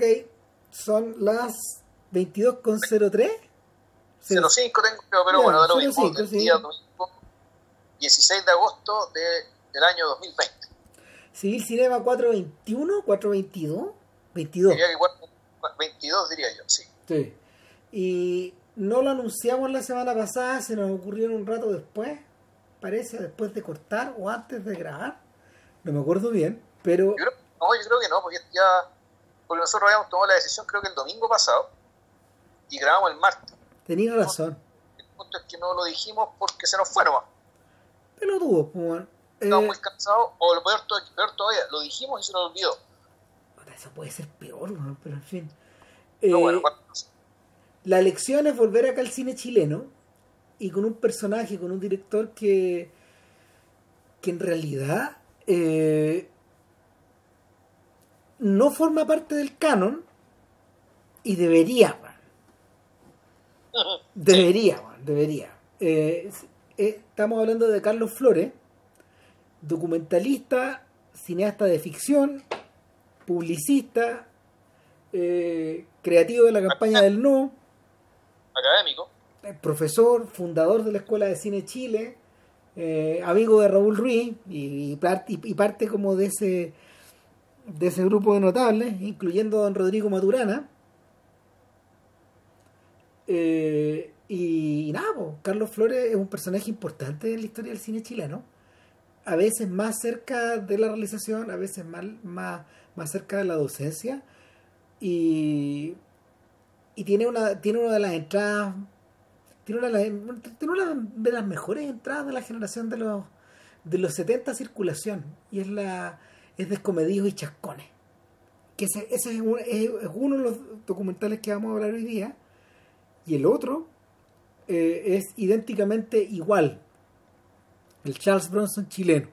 Ok, son las 22.03. 05 tengo, pero, pero bueno, de lo mismo, 05, sí. día 16 de agosto de, del año 2020. Civil Cinema 421, 422, 22. Diría que 22 diría yo, sí. Sí. Y no lo anunciamos la semana pasada, se nos ocurrió un rato después, parece, después de cortar o antes de grabar. No me acuerdo bien, pero... Yo creo, no, yo creo que no, porque ya... Porque nosotros habíamos tomado la decisión creo que el domingo pasado y grabamos el martes. Tenías razón. El punto es que no lo dijimos porque se nos fue nomás. Pero tuvo, pues, Estábamos muy cansados, o lo peor, peor, todavía, lo dijimos y se nos olvidó. Eso puede ser peor, pero en fin. No, bueno, eh, la lección es volver acá al cine chileno y con un personaje, con un director que, que en realidad eh, no forma parte del canon y debería. Debería, debería. Eh, eh, estamos hablando de Carlos Flores, documentalista, cineasta de ficción, publicista, creativo de la campaña del no, académico. Profesor, fundador de la Escuela de Cine Chile, eh, amigo de Raúl Ruiz y, y, parte como de ese de ese grupo de notables, incluyendo a don Rodrigo Maturana. Eh, y, nada, Carlos Flores es un personaje importante en la historia del cine chileno. A veces más cerca de la realización, a veces más, más, más cerca de la docencia. Y y tiene una tiene una de las entradas tiene una de las, tiene una de las mejores entradas de la generación de los de los 70 circulación y es la es Descomedidos y Chascones. Que ese, ese es, uno de los documentales que vamos a hablar hoy día. Y el otro eh, es idénticamente igual. El Charles Bronson chileno.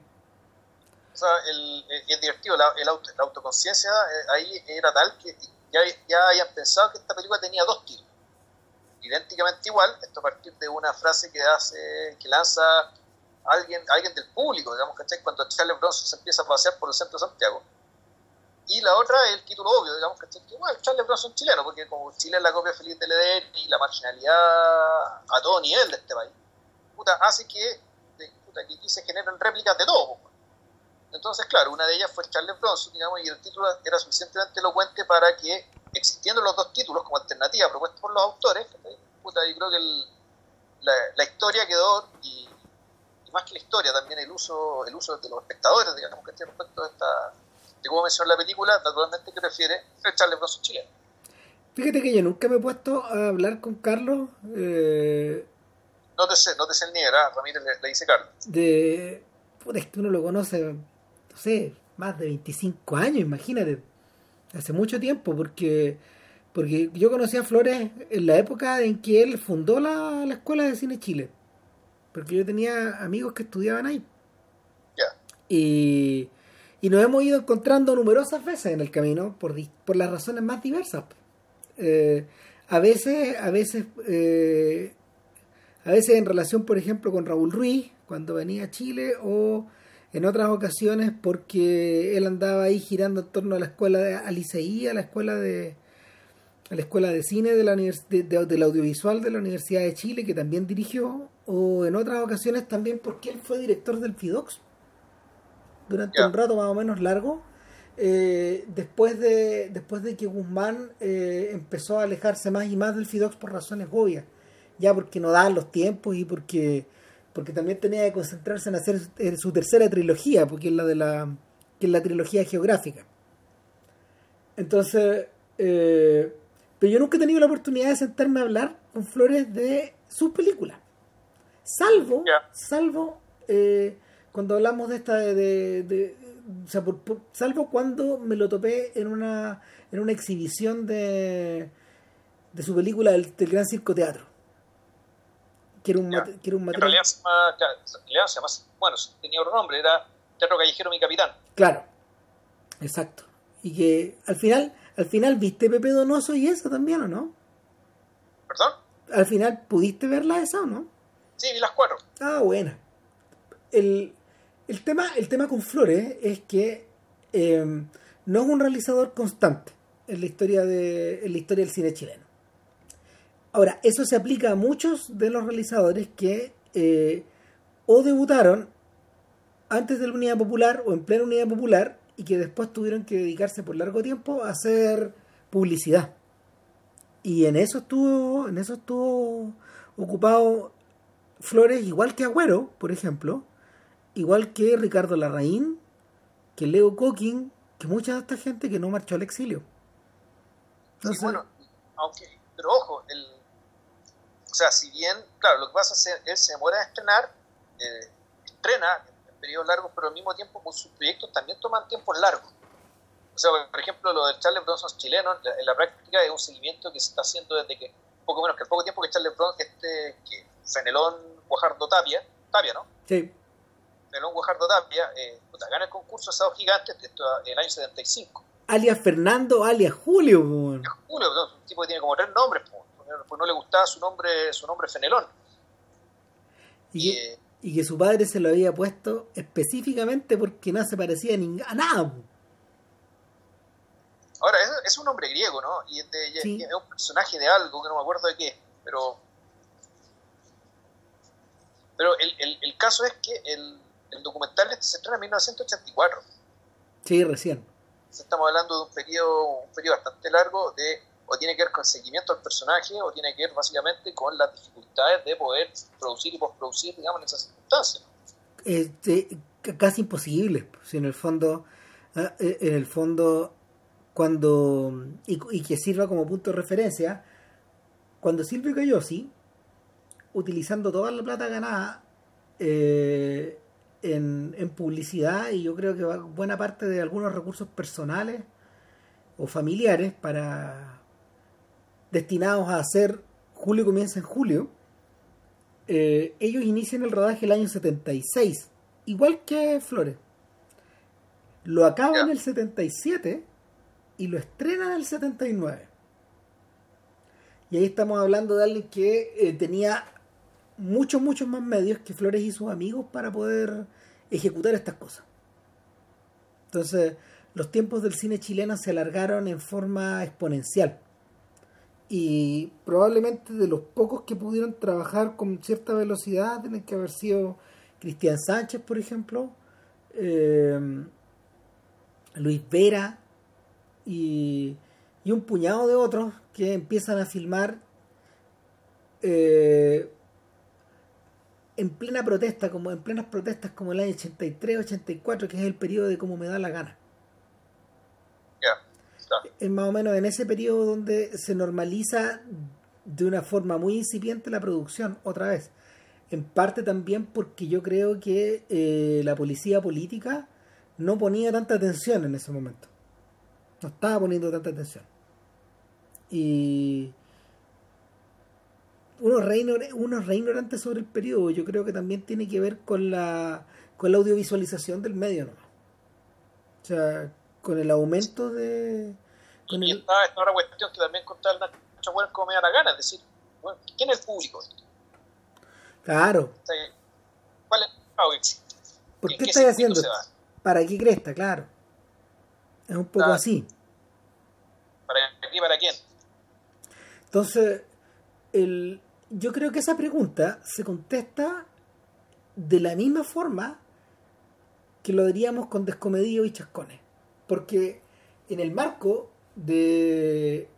O sea, el, el divertido, la, el auto, la autoconciencia eh, ahí era tal que ya, ya habían pensado que esta película tenía dos tiros. Idénticamente igual, esto a partir de una frase que hace, que lanza alguien, alguien del público, digamos, ¿cachai? Cuando Charles Bronson se empieza a pasear por el centro de Santiago. Y la otra es el título obvio, digamos, ¿cachai? Que bueno, Charles Bronson chileno, porque como Chile es la copia feliz del EDN y la marginalidad a todo nivel de este país, puta, hace que, puta, que aquí se generen réplicas de todo, entonces, claro, una de ellas fue Charles Bronson, digamos, y el título era suficientemente elocuente para que, existiendo los dos títulos como alternativa propuesta por los autores, puta, yo creo que la, historia quedó, y, más que la historia, también el uso el uso de los espectadores, digamos, que respecto de, esta, de cómo mencionó la película, naturalmente que prefiere Charles Bronson chileno. Fíjate que yo nunca me he puesto a hablar con Carlos. Eh... No te sé, no te sé el ¿ah? Ramírez le, dice Carlos. De. Es que uno lo conoce sé, más de 25 años, imagínate, hace mucho tiempo, porque porque yo conocí a Flores en la época en que él fundó la, Escuela de Cine Chile, porque yo tenía amigos que estudiaban ahí. Y, y nos hemos ido encontrando numerosas veces en el camino por, por las razones más diversas. Eh, a veces, a veces, eh, a veces en relación, por ejemplo, con Raúl Ruiz, cuando venía a Chile, o en otras ocasiones porque él andaba ahí girando en torno a la escuela de Aliceí, a la escuela de a la escuela de cine de la de, del audiovisual de la Universidad de Chile que también dirigió o en otras ocasiones también porque él fue director del FIDOX durante un rato más o menos largo eh, después de después de que Guzmán eh, empezó a alejarse más y más del FIDOX por razones obvias ya porque no daban los tiempos y porque porque también tenía que concentrarse en hacer eh, su tercera trilogía, porque es la de la que es la trilogía geográfica. Entonces, eh, pero yo nunca he tenido la oportunidad de sentarme a hablar con Flores de sus películas. Salvo, salvo eh, cuando hablamos de esta de, o sea, salvo cuando me lo topé en una en una exhibición de de su película del, del Gran Circo Teatro que era un, que un material. En realidad, se llama, claro, se llama, bueno, tenía otro nombre, era Teatro Callejero Mi Capitán. Claro, exacto. Y que al final, al final viste Pepe Donoso y esa también, ¿o no? ¿Perdón? Al final, ¿pudiste verla esa o no? Sí, vi las cuatro. Ah, buena. El, el, tema, el tema con Flores es que eh, no es un realizador constante. en la historia de en la historia del cine chileno. Ahora, eso se aplica a muchos de los realizadores que eh, o debutaron antes de la Unidad Popular o en plena Unidad Popular y que después tuvieron que dedicarse por largo tiempo a hacer publicidad. Y en eso estuvo, en eso estuvo ocupado Flores, igual que Agüero, por ejemplo, igual que Ricardo Larraín, que Leo Coquín, que mucha de esta gente que no marchó al exilio. sí, bueno, aunque, pero ojo, el, o sea, si bien, claro, lo que pasa es que él se demora en estrenar, eh, estrena en periodos largos, pero al mismo tiempo con sus proyectos también toman tiempos largos. O sea, por ejemplo, lo de Charles Bronson chileno, en la práctica es un seguimiento que se está haciendo desde que, poco menos que el poco tiempo que Charles Bronson, este, que Fenelón Guajardo Tapia, Tapia, ¿no? Sí. Fenelón Guajardo Tapia, eh, puta, gana el concurso Asado Gigantes esto, el año 75. Alias Fernando, alias Julio. Alias Julio, un tipo que tiene como tres nombres, pues no le gustaba su nombre, su nombre Fenelón. Y, eh, y, que su padre se lo había puesto específicamente porque no se parecía a, nada. Ahora, es, es, un nombre griego, ¿no? Y es, un personaje de algo que no me acuerdo de qué, pero. Pero el, el, el caso es que el, el documental este se estrena en 1984. Sí, recién. Estamos hablando de un periodo, un periodo bastante largo de o tiene que ver con el seguimiento del personaje o tiene que ver básicamente con las dificultades de poder producir y postproducir, digamos, en esas circunstancias. Este, casi imposible, si en el fondo, ah, eh, en el fondo, cuando, y, que sirva como punto de referencia, cuando Silvio Cayosi, utilizando toda la plata ganada eh, en, en publicidad y yo creo que buena parte de algunos recursos personales o familiares para destinados a hacer Julio comienza en julio, eh, ellos inician el rodaje el año 76, igual que Flores. Lo acaban en el 77 y lo estrenan en el 79. Y ahí estamos hablando de alguien que eh, tenía muchos, muchos más medios que Flores y sus amigos para poder ejecutar estas cosas. Entonces, los tiempos del cine chileno se alargaron en forma exponencial y probablemente de los pocos que pudieron trabajar con cierta velocidad tienen que haber sido Cristian Sánchez, por ejemplo, eh, Luis Vera y, un puñado de otros que empiezan a filmar eh, en plena protesta, como en plenas protestas como el año 83, 84, que es el periodo de como me da la gana es más o menos en ese periodo donde se normaliza de una forma muy incipiente la producción, otra vez. En parte también porque yo creo que eh, la policía política no ponía tanta atención en ese momento. No estaba poniendo tanta atención. Y uno re, uno re ignorante sobre el periodo, yo creo que también tiene que ver con la, con la audiovisualización del medio, ¿no? O sea, con el aumento de... Con y está esta otra cuestión que también contaba el Nacho Bueno como me da la gana, es decir, bueno, ¿quién es el público? Claro. ¿Cuál es el ¿Por qué, estás haciendo ¿Para qué cresta? Claro. Es un poco así. ¿Para qué? ¿Para quién? Entonces, el, yo creo que esa pregunta se contesta de la misma forma que lo diríamos con descomedido y chascones. Porque en el marco de.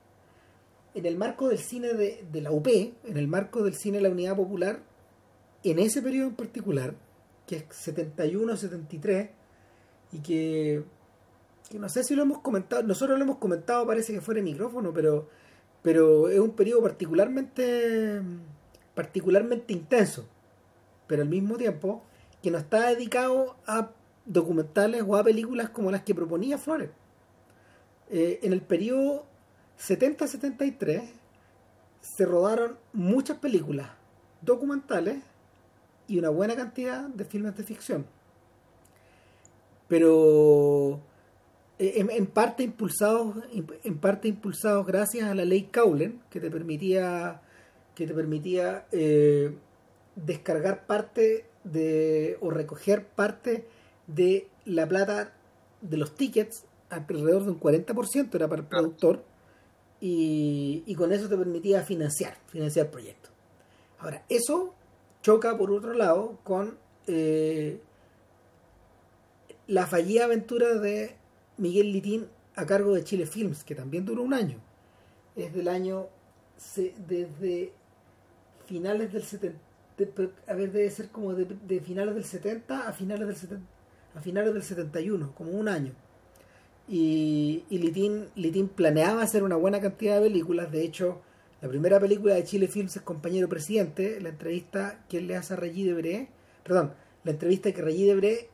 En el marco del cine de, la UP, en el marco del cine de la Unidad Popular, en ese periodo en particular, que es 71-73, y que, que, no sé si lo hemos comentado, nosotros lo hemos comentado, parece que fuera el micrófono, pero, pero es un periodo particularmente, particularmente intenso, pero al mismo tiempo que no está dedicado a documentales o a películas como las que proponía Flores. Eh, en el periodo 70-73 se rodaron muchas películas documentales y una buena cantidad de filmes de ficción. Pero eh, en, parte impulsados en parte impulsados gracias a la ley Cowlen que te permitía que te permitía eh, descargar parte de o recoger parte de la plata de los tickets alrededor de un 40% era para el productor y, y con eso te permitía financiar, financiar proyectos. Ahora, eso choca por otro lado con eh, la fallida aventura de Miguel Litín a cargo de Chile Films, que también duró un año. Es del año, desde finales del 70, a ver, debe ser como de, finales del 70 a finales del 70, a finales del 71, como un año. Y, y Litín, Litín planeaba hacer una buena cantidad de películas, de hecho, la primera película de Chile Films es Compañero Presidente, la entrevista que él le hace a Reggie Debré, perdón, la entrevista que Reggie Debré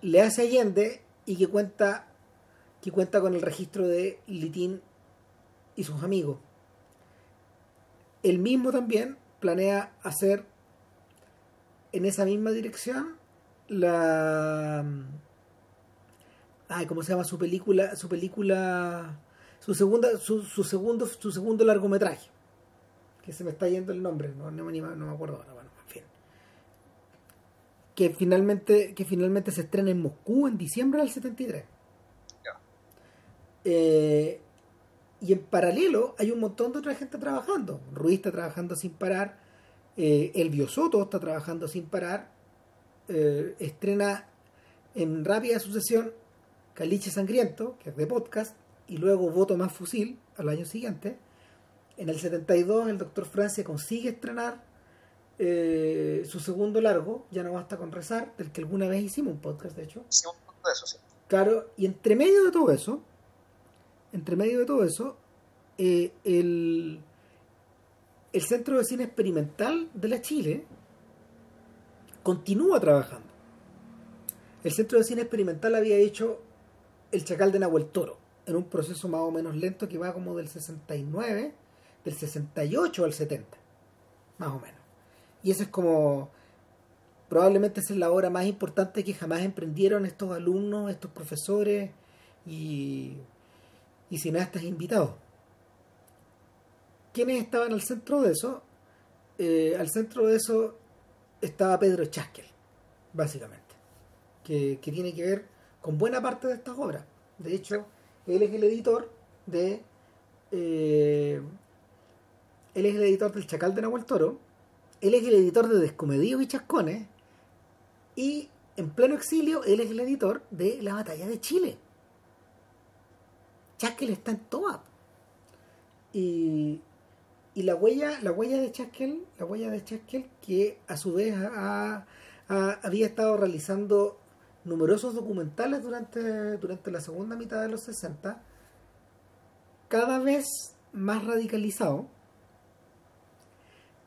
le hace a Allende y que cuenta que cuenta con el registro de Litín y sus amigos. Él mismo también planea hacer en esa misma dirección la ay, ¿cómo se llama su película? Su película su segunda su, su segundo su segundo largometraje. Que se me está yendo el nombre, no, no, me acuerdo ahora. Que finalmente que finalmente se estrena en Moscú en diciembre del 73. Eh, y en paralelo hay un montón de otra gente trabajando. Ruiz está trabajando sin parar, eh, El Biosoto está trabajando sin parar, eh, estrena en rápida sucesión Caliche Sangriento, que es de podcast, y luego Voto Más Fusil al año siguiente. En el 72 el Doctor Francia consigue estrenar su segundo largo, Ya no basta con rezar, del que alguna vez hicimos un podcast, de hecho. Sí, de eso, sí. Claro, y entre medio de todo eso, entre medio de todo eso, eh, el, el Centro de Cine Experimental de la Chile continúa trabajando. El Centro de Cine Experimental había hecho El Chacal de Nahuel Toro, en un proceso más o menos lento que va como del 69, del 68 al 70, más o menos. Y esa es como, probablemente esa es la obra más importante que jamás emprendieron estos alumnos, estos profesores y y cineastas invitados. ¿Quiénes estaban al centro de eso? Eh, al centro de eso estaba Pedro Chaskel, básicamente, que, tiene que ver con buena parte de estas obras. De hecho, él es el editor de. Eh, él es el editor del Chacal de Nahuel Toro. Él es el editor de Descomedidos y Chascones. Y en pleno exilio, él es el editor de La Batalla de Chile. Chaskel está en toda. Y, y la huella, la huella de Chaskel, la huella de Chaskel, que a su vez había estado realizando numerosos documentales durante, durante la segunda mitad de los 60, cada vez más radicalizado,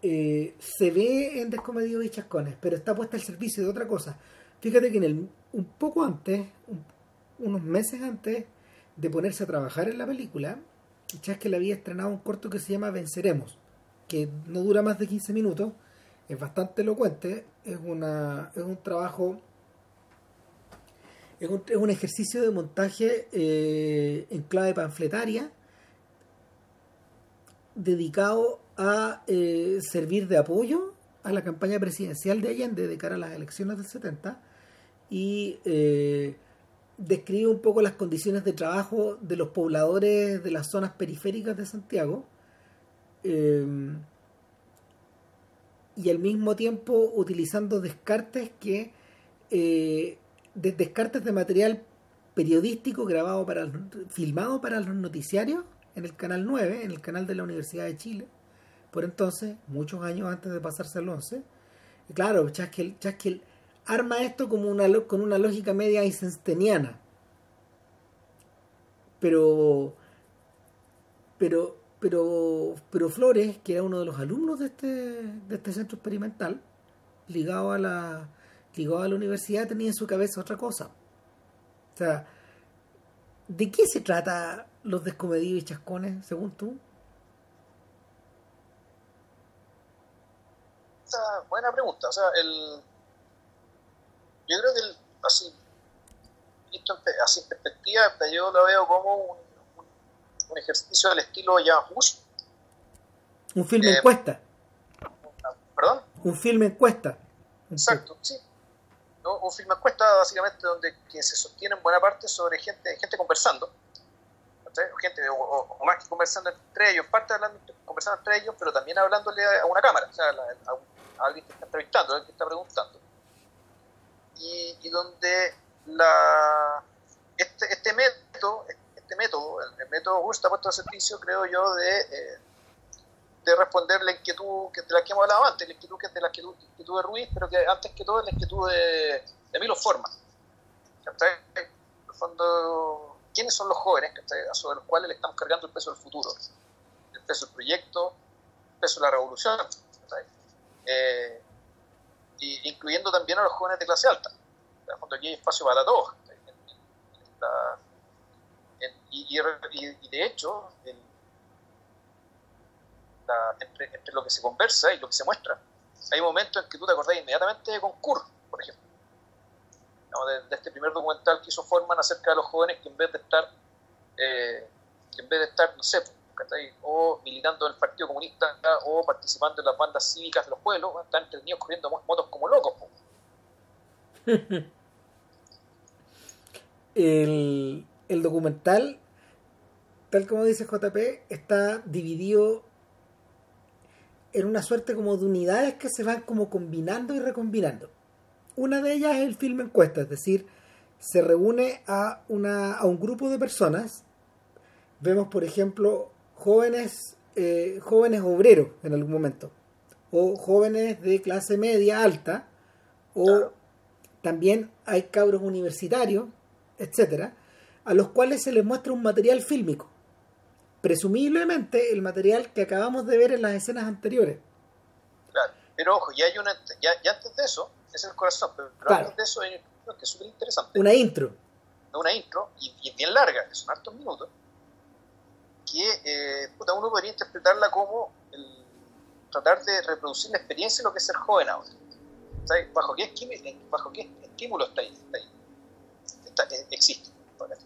eh, se ve en Descomedidos y Chascones, pero está puesta al servicio de otra cosa. Fíjate que en el, un poco antes, unos meses antes, de ponerse a trabajar en la película, le había estrenado un corto que se llama Venceremos, que no dura más de 15 minutos, es bastante elocuente, es, una, es un trabajo, es un, es un ejercicio de montaje eh, en clave panfletaria, dedicado a eh, servir de apoyo a la campaña presidencial de Allende de cara a las elecciones del 70 y eh, describe un poco las condiciones de trabajo de los pobladores de las zonas periféricas de Santiago eh, y al mismo tiempo utilizando descartes que eh, descartes de material periodístico grabado para filmado para los noticiarios en el canal 9 en el canal de la Universidad de Chile por entonces muchos años antes de pasarse al 11 y claro Chaskel, Chaskel arma esto como una, con una lógica media eisensteiniana. Pero, pero, pero, pero Flores, que era uno de los alumnos de este, de este centro experimental, ligado a la, ligado a la universidad, tenía en su cabeza otra cosa. O sea, ¿de qué se trata los descomedidos y chascones, según tú? Buena pregunta. O sea, el, yo creo que así, así en perspectiva, yo lo veo como un, un, ejercicio del estilo Jan Hus. Un filme encuesta. ¿Perdón? Un filme encuesta. Exacto, sí. un film encuesta básicamente donde que se sostiene en buena parte sobre gente, gente conversando, gente o, más que conversando entre ellos, parte hablando, conversando entre ellos, pero también hablándole a, una cámara, o sea, a, alguien que está entrevistando, alguien que está preguntando. Y, donde la, este, este método, este método, el, método Gusta puesto al servicio, creo yo, de, eh, de responder la inquietud que, de la que hemos hablado antes, la inquietud que de la inquietud, de Ruiz, pero que antes que todo la inquietud de, de Milo Forma. ¿quiénes son los jóvenes sobre los cuales le estamos cargando el peso del futuro? El peso del proyecto, el peso de la revolución, eh, incluyendo también a los jóvenes de clase alta. En aquí hay espacio para todos. y, de hecho, entre, lo que se conversa y lo que se muestra, hay momentos en que tú te acordás inmediatamente de Concur, por ejemplo. de, este primer documental que hizo Forman acerca de los jóvenes que en vez de estar, eh, en vez de estar, no sé, o militando en el Partido Comunista o participando en las bandas cívicas de los pueblos, están entretenidos corriendo motos como locos. el, el documental, tal como dice JP, está dividido en una suerte como de unidades que se van como combinando y recombinando. Una de ellas es el film encuesta, es decir, se reúne a, una, a un grupo de personas. Vemos, por ejemplo, jóvenes, eh, jóvenes obreros en algún momento, o jóvenes de clase media alta, o también hay cabros universitarios, etcétera, a los cuales se les muestra un material fílmico presumiblemente el material que acabamos de ver en las escenas anteriores. Claro, pero ojo, ya hay una, ya, antes de eso, es el corazón, pero, antes de eso hay una que es súper interesante. Una intro. Una intro, y, bien larga, que son hartos minutos, que eh, puta, uno podría interpretarla como el, tratar de reproducir la experiencia de lo que es ser joven ahora. ¿Bajo qué, bajo qué estímulo está ahí? Está ahí? Eh, existe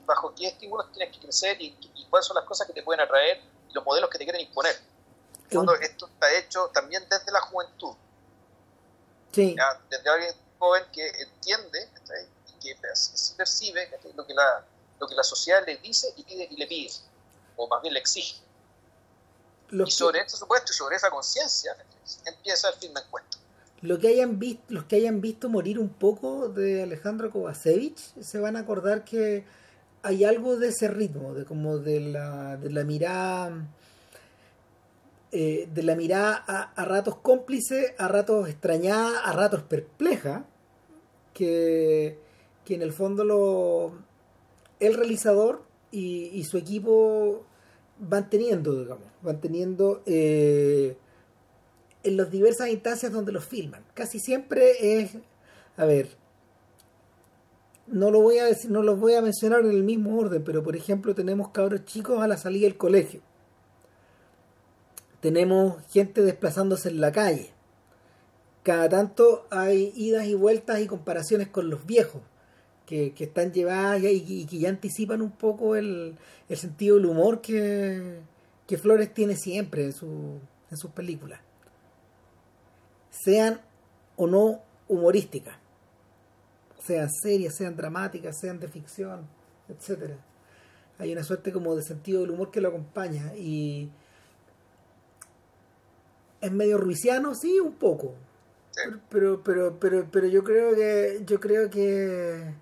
bajo qué estímulos tienes que crecer y, cuáles son las cosas que te pueden atraer y los modelos que te quieren imponer. Cuando esto está hecho también desde la juventud. Sí. Desde alguien joven que entiende y que percibe lo que, la, lo que la sociedad le dice y, pide, y le pide, o más bien le exige. y sobre este supuesto y sobre esa conciencia empieza el film encuesta lo que hayan visto, los que hayan visto morir un poco de Alejandro Kovacevic se van a acordar que hay algo de ese ritmo, de como de la, de la mirada, eh, de la mirada a, ratos cómplice, a ratos extrañada, a ratos perpleja, que, que en el fondo lo, el realizador y, su equipo van teniendo, digamos, van teniendo eh, en las diversas instancias donde los filman. Casi siempre es, a ver, no lo voy a decir, no los voy a mencionar en el mismo orden, pero por ejemplo tenemos cabros chicos a la salida del colegio. Tenemos gente desplazándose en la calle. Cada tanto hay idas y vueltas y comparaciones con los viejos, que, están llevadas y, que ya anticipan un poco el, sentido del humor que, que Flores tiene siempre en, su, en sus películas. Sean o no humorísticas sean serias, sean dramáticas, sean de ficción, etcétera. Hay una suerte como de sentido del humor que lo acompaña y es medio ruisiano, sí, un poco. Pero, pero, pero, pero yo creo que, yo creo que,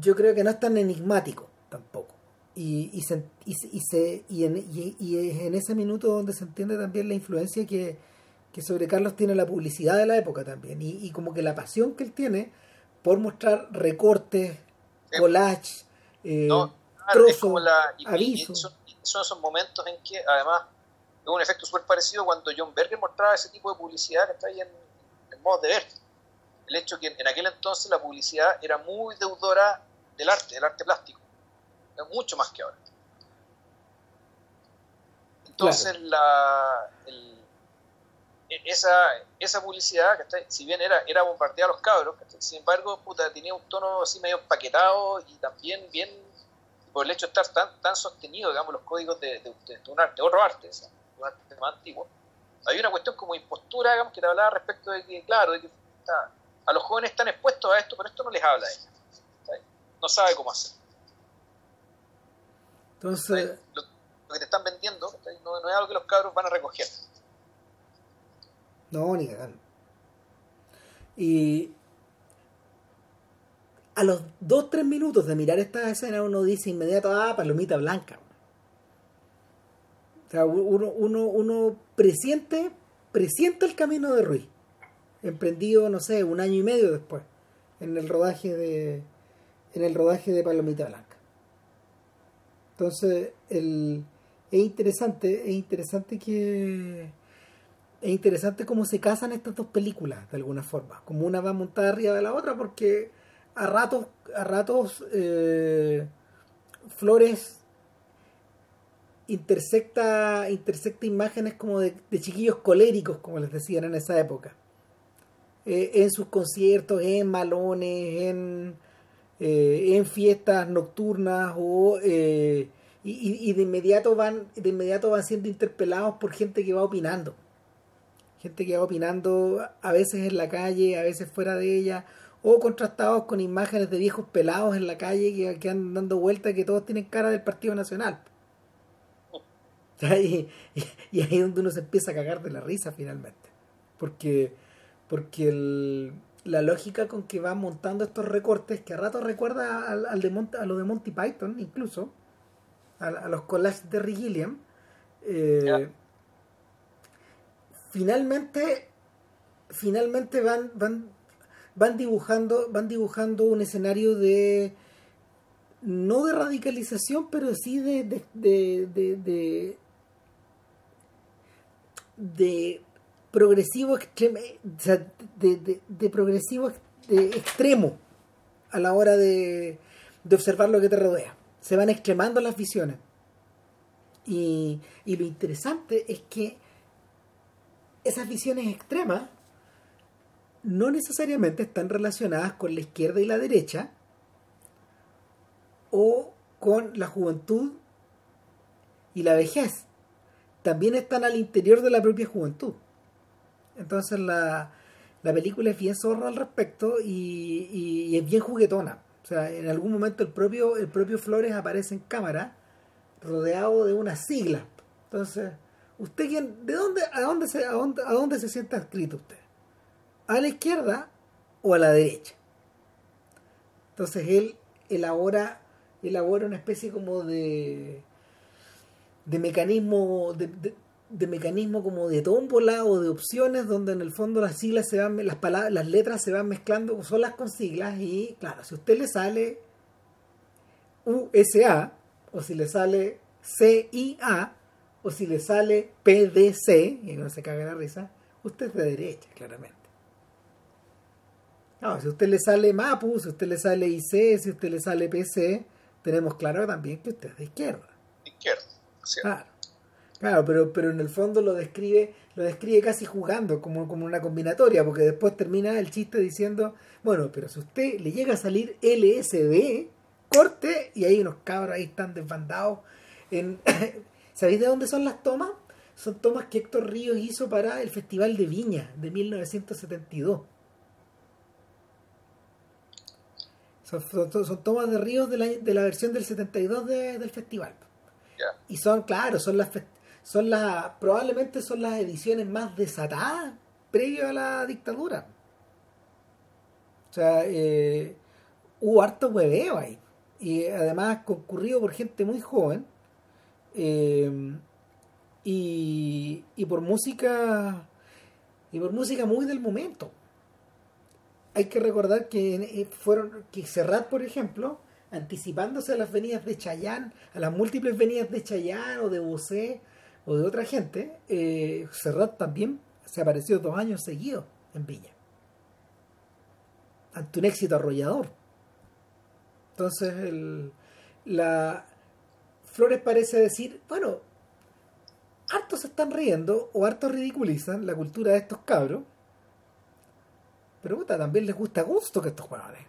yo creo que no es tan enigmático tampoco. Y, y, se, y, se, y, en, y es en ese minuto donde se entiende también la influencia que, que sobre Carlos tiene la publicidad de la época también y, como que la pasión que él tiene por mostrar recortes, collage, eh, trozos, avisos. Son, esos momentos en que además es un efecto súper parecido cuando John Berger mostraba ese tipo de publicidad que está ahí en, en modo de ver. El hecho que en aquel entonces la publicidad era muy deudora del arte, del arte plástico, mucho más que ahora. Entonces la, el, e-, esa, esa publicidad, si bien era, era bombardear a los cabros, sin embargo, puta, tenía un tono así medio empaquetado y también bien, por el hecho de estar tan, tan sostenido, digamos, los códigos de, de, un arte, otro arte, un arte más antiguo. Hay una cuestión como impostura, digamos, que te hablaba respecto de que, claro, de que a los jóvenes están expuestos a esto, pero esto no les habla a ella. No sabe cómo hacer. Entonces... Lo, que te están vendiendo no, es algo que los cabros van a recoger. No, ni cagando. Y a los 2-3 minutos de mirar esta escena uno dice inmediato, ah, palomita blanca. O sea, uno, uno, uno presiente, presiente el camino de Ruiz, emprendido, no sé, un año y medio después, en el rodaje de, en el rodaje de Palomita Blanca. Entonces, es interesante, es interesante que es interesante cómo se casan estas dos películas de alguna forma, como una va montada arriba de la otra, porque a ratos, a ratos eh, Flores intersecta, intersecta imágenes como de, chiquillos coléricos, como les decían en esa época. Eh, en sus conciertos, en malones, en, eh, en fiestas nocturnas o y, y, de inmediato van de inmediato van siendo interpelados por gente que va opinando gente que va opinando a veces en la calle a veces fuera de ella o contrastados con imágenes de viejos pelados en la calle que, que andan dando vueltas que todos tienen cara del Partido Nacional. Y, y, ahí es donde uno se empieza a cagar de la risa finalmente. Porque, porque la lógica con que va montando estos recortes, que a rato recuerda al, de a lo de Monty Python, incluso, a, los collages de Rick Gilliam, eh, finalmente, finalmente van, van van dibujando, van dibujando un escenario de no de radicalización, pero sí de de, de, de, progresivo de, de, progresivo extremo a la hora de, de observar lo que te rodea. Se van extremando las visiones. Y, y lo interesante es que esas visiones extremas no necesariamente están relacionadas con la izquierda y la derecha o con la juventud y la vejez. También están al interior de la propia juventud. Entonces la, película es bien zorra al respecto y, es bien juguetona. O sea, en algún momento el propio, el propio Flores aparece en cámara rodeado de unas siglas. Entonces, ¿usted quién, de dónde, a dónde se, a dónde, a dónde se sienta escrito usted? a la izquierda o a la derecha. Entonces él elabora, elabora una especie como de, de mecanismo, de, mecanismo como de tómbola o de opciones donde en el fondo las siglas se van, las palabras, las letras se van mezclando solas con siglas y claro, si a usted le sale USA o si le sale CIA o si le sale PDC, y no se caga la risa, usted es de derecha, claramente. No, si a usted le sale MAPU, si a usted le sale IC, si a usted le sale PC, tenemos claro también que usted es de izquierda. Izquierda, Claro. Claro, pero, pero en el fondo lo describe, lo describe casi jugando, como, como una combinatoria, porque después termina el chiste diciendo, bueno, pero si usted le llega a salir LSD, corte, y ahí unos cabros ahí están desbandados. En... ¿Sabéis de dónde son las tomas? Son tomas que Héctor Ríos hizo para el Festival de Viña de 1972. Son, tomas de ríos de la, de la versión del 72 del festival. Y son, claro, son las son las probablemente son las ediciones más desatadas previo a la dictadura. O sea, eh, hubo harto hueveo ahí. Y además concurrido por gente muy joven. Eh, y, y por música y por música muy del momento hay que recordar que eh, fueron que Serrat, por ejemplo, anticipándose a las venidas de Chayán, a las múltiples venidas de Chayán o de Bosé o de otra gente, eh, también se apareció dos años seguidos en Villa. Ante un éxito arrollador. Entonces, el, la Flores parece decir, bueno, hartos se están riendo o hartos ridiculizan la cultura de estos cabros pero puta, también les gusta gusto que estos jugadores.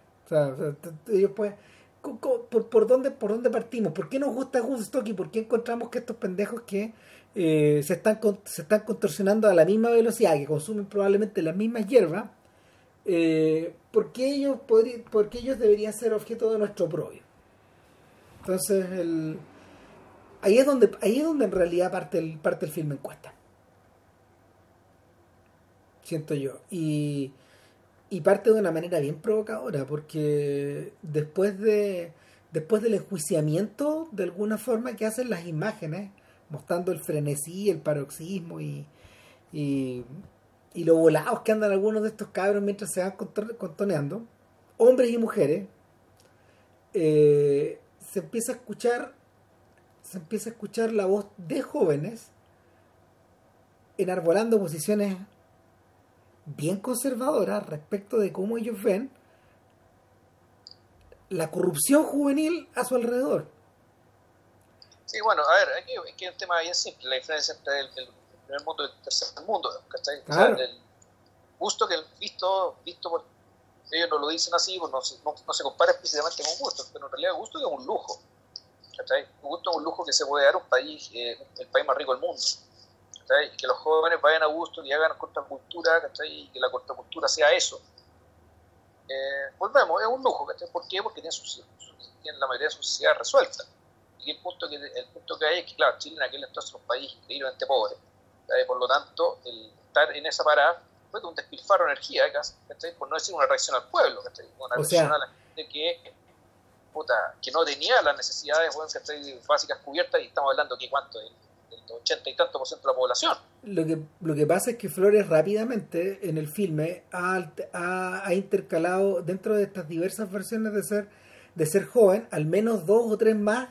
Ellos pues, ¿por, por, dónde, ¿por dónde partimos? ¿Por qué nos gusta gusto y por qué encontramos que estos pendejos que eh, se, están, se están contorsionando a la misma velocidad, que consumen probablemente las mismas hierbas, eh, ¿por, qué ellos podría, ¿por qué ellos deberían ser objeto de nuestro propio? Entonces, el, ahí, es donde, ahí es donde en realidad parte el, parte el filme encuesta. Siento yo. Y, y parte de una manera bien provocadora, porque después de después del enjuiciamiento de alguna forma que hacen las imágenes, mostrando el frenesí, el paroxismo y, y, y lo volados que andan algunos de estos cabros mientras se van contoneando, hombres y mujeres, eh, se empieza a escuchar se empieza a escuchar la voz de jóvenes enarbolando posiciones bien conservadoras respecto de cómo ellos ven la corrupción juvenil a su alrededor. Sí, bueno, a ver, aquí, hay un tema bien simple, la diferencia entre el, primer mundo y el tercer mundo, ¿cachai? el gusto que el visto, visto por, ellos no lo dicen así, pues no, no, se compara explícitamente con gusto, pero en realidad el gusto es un lujo, ¿cachai? Un gusto es un lujo que se puede dar un país, eh, el país más rico del mundo, ¿cachai? Y que los jóvenes vayan a gusto y hagan contracultura, ¿cachai? Y que la contracultura sea eso, eh, volvemos, es un lujo, ¿por qué? Porque tienen, la mayoría de su sociedad resuelta. Y el punto, que, el punto que hay es que, claro, Chile en aquel entonces era un país increíblemente pobre, por lo tanto, el estar en esa parada fue un despilfarro de energía, por no decir una reacción al pueblo, una reacción a la gente que, puta, que no tenía las necesidades básicas cubiertas, y estamos hablando que cuánto, del, del 80 y tanto por ciento de la población. Lo que, lo que pasa es que Flores rápidamente en el filme ha, ha, intercalado dentro de estas diversas versiones de ser, de ser joven, al menos dos o tres más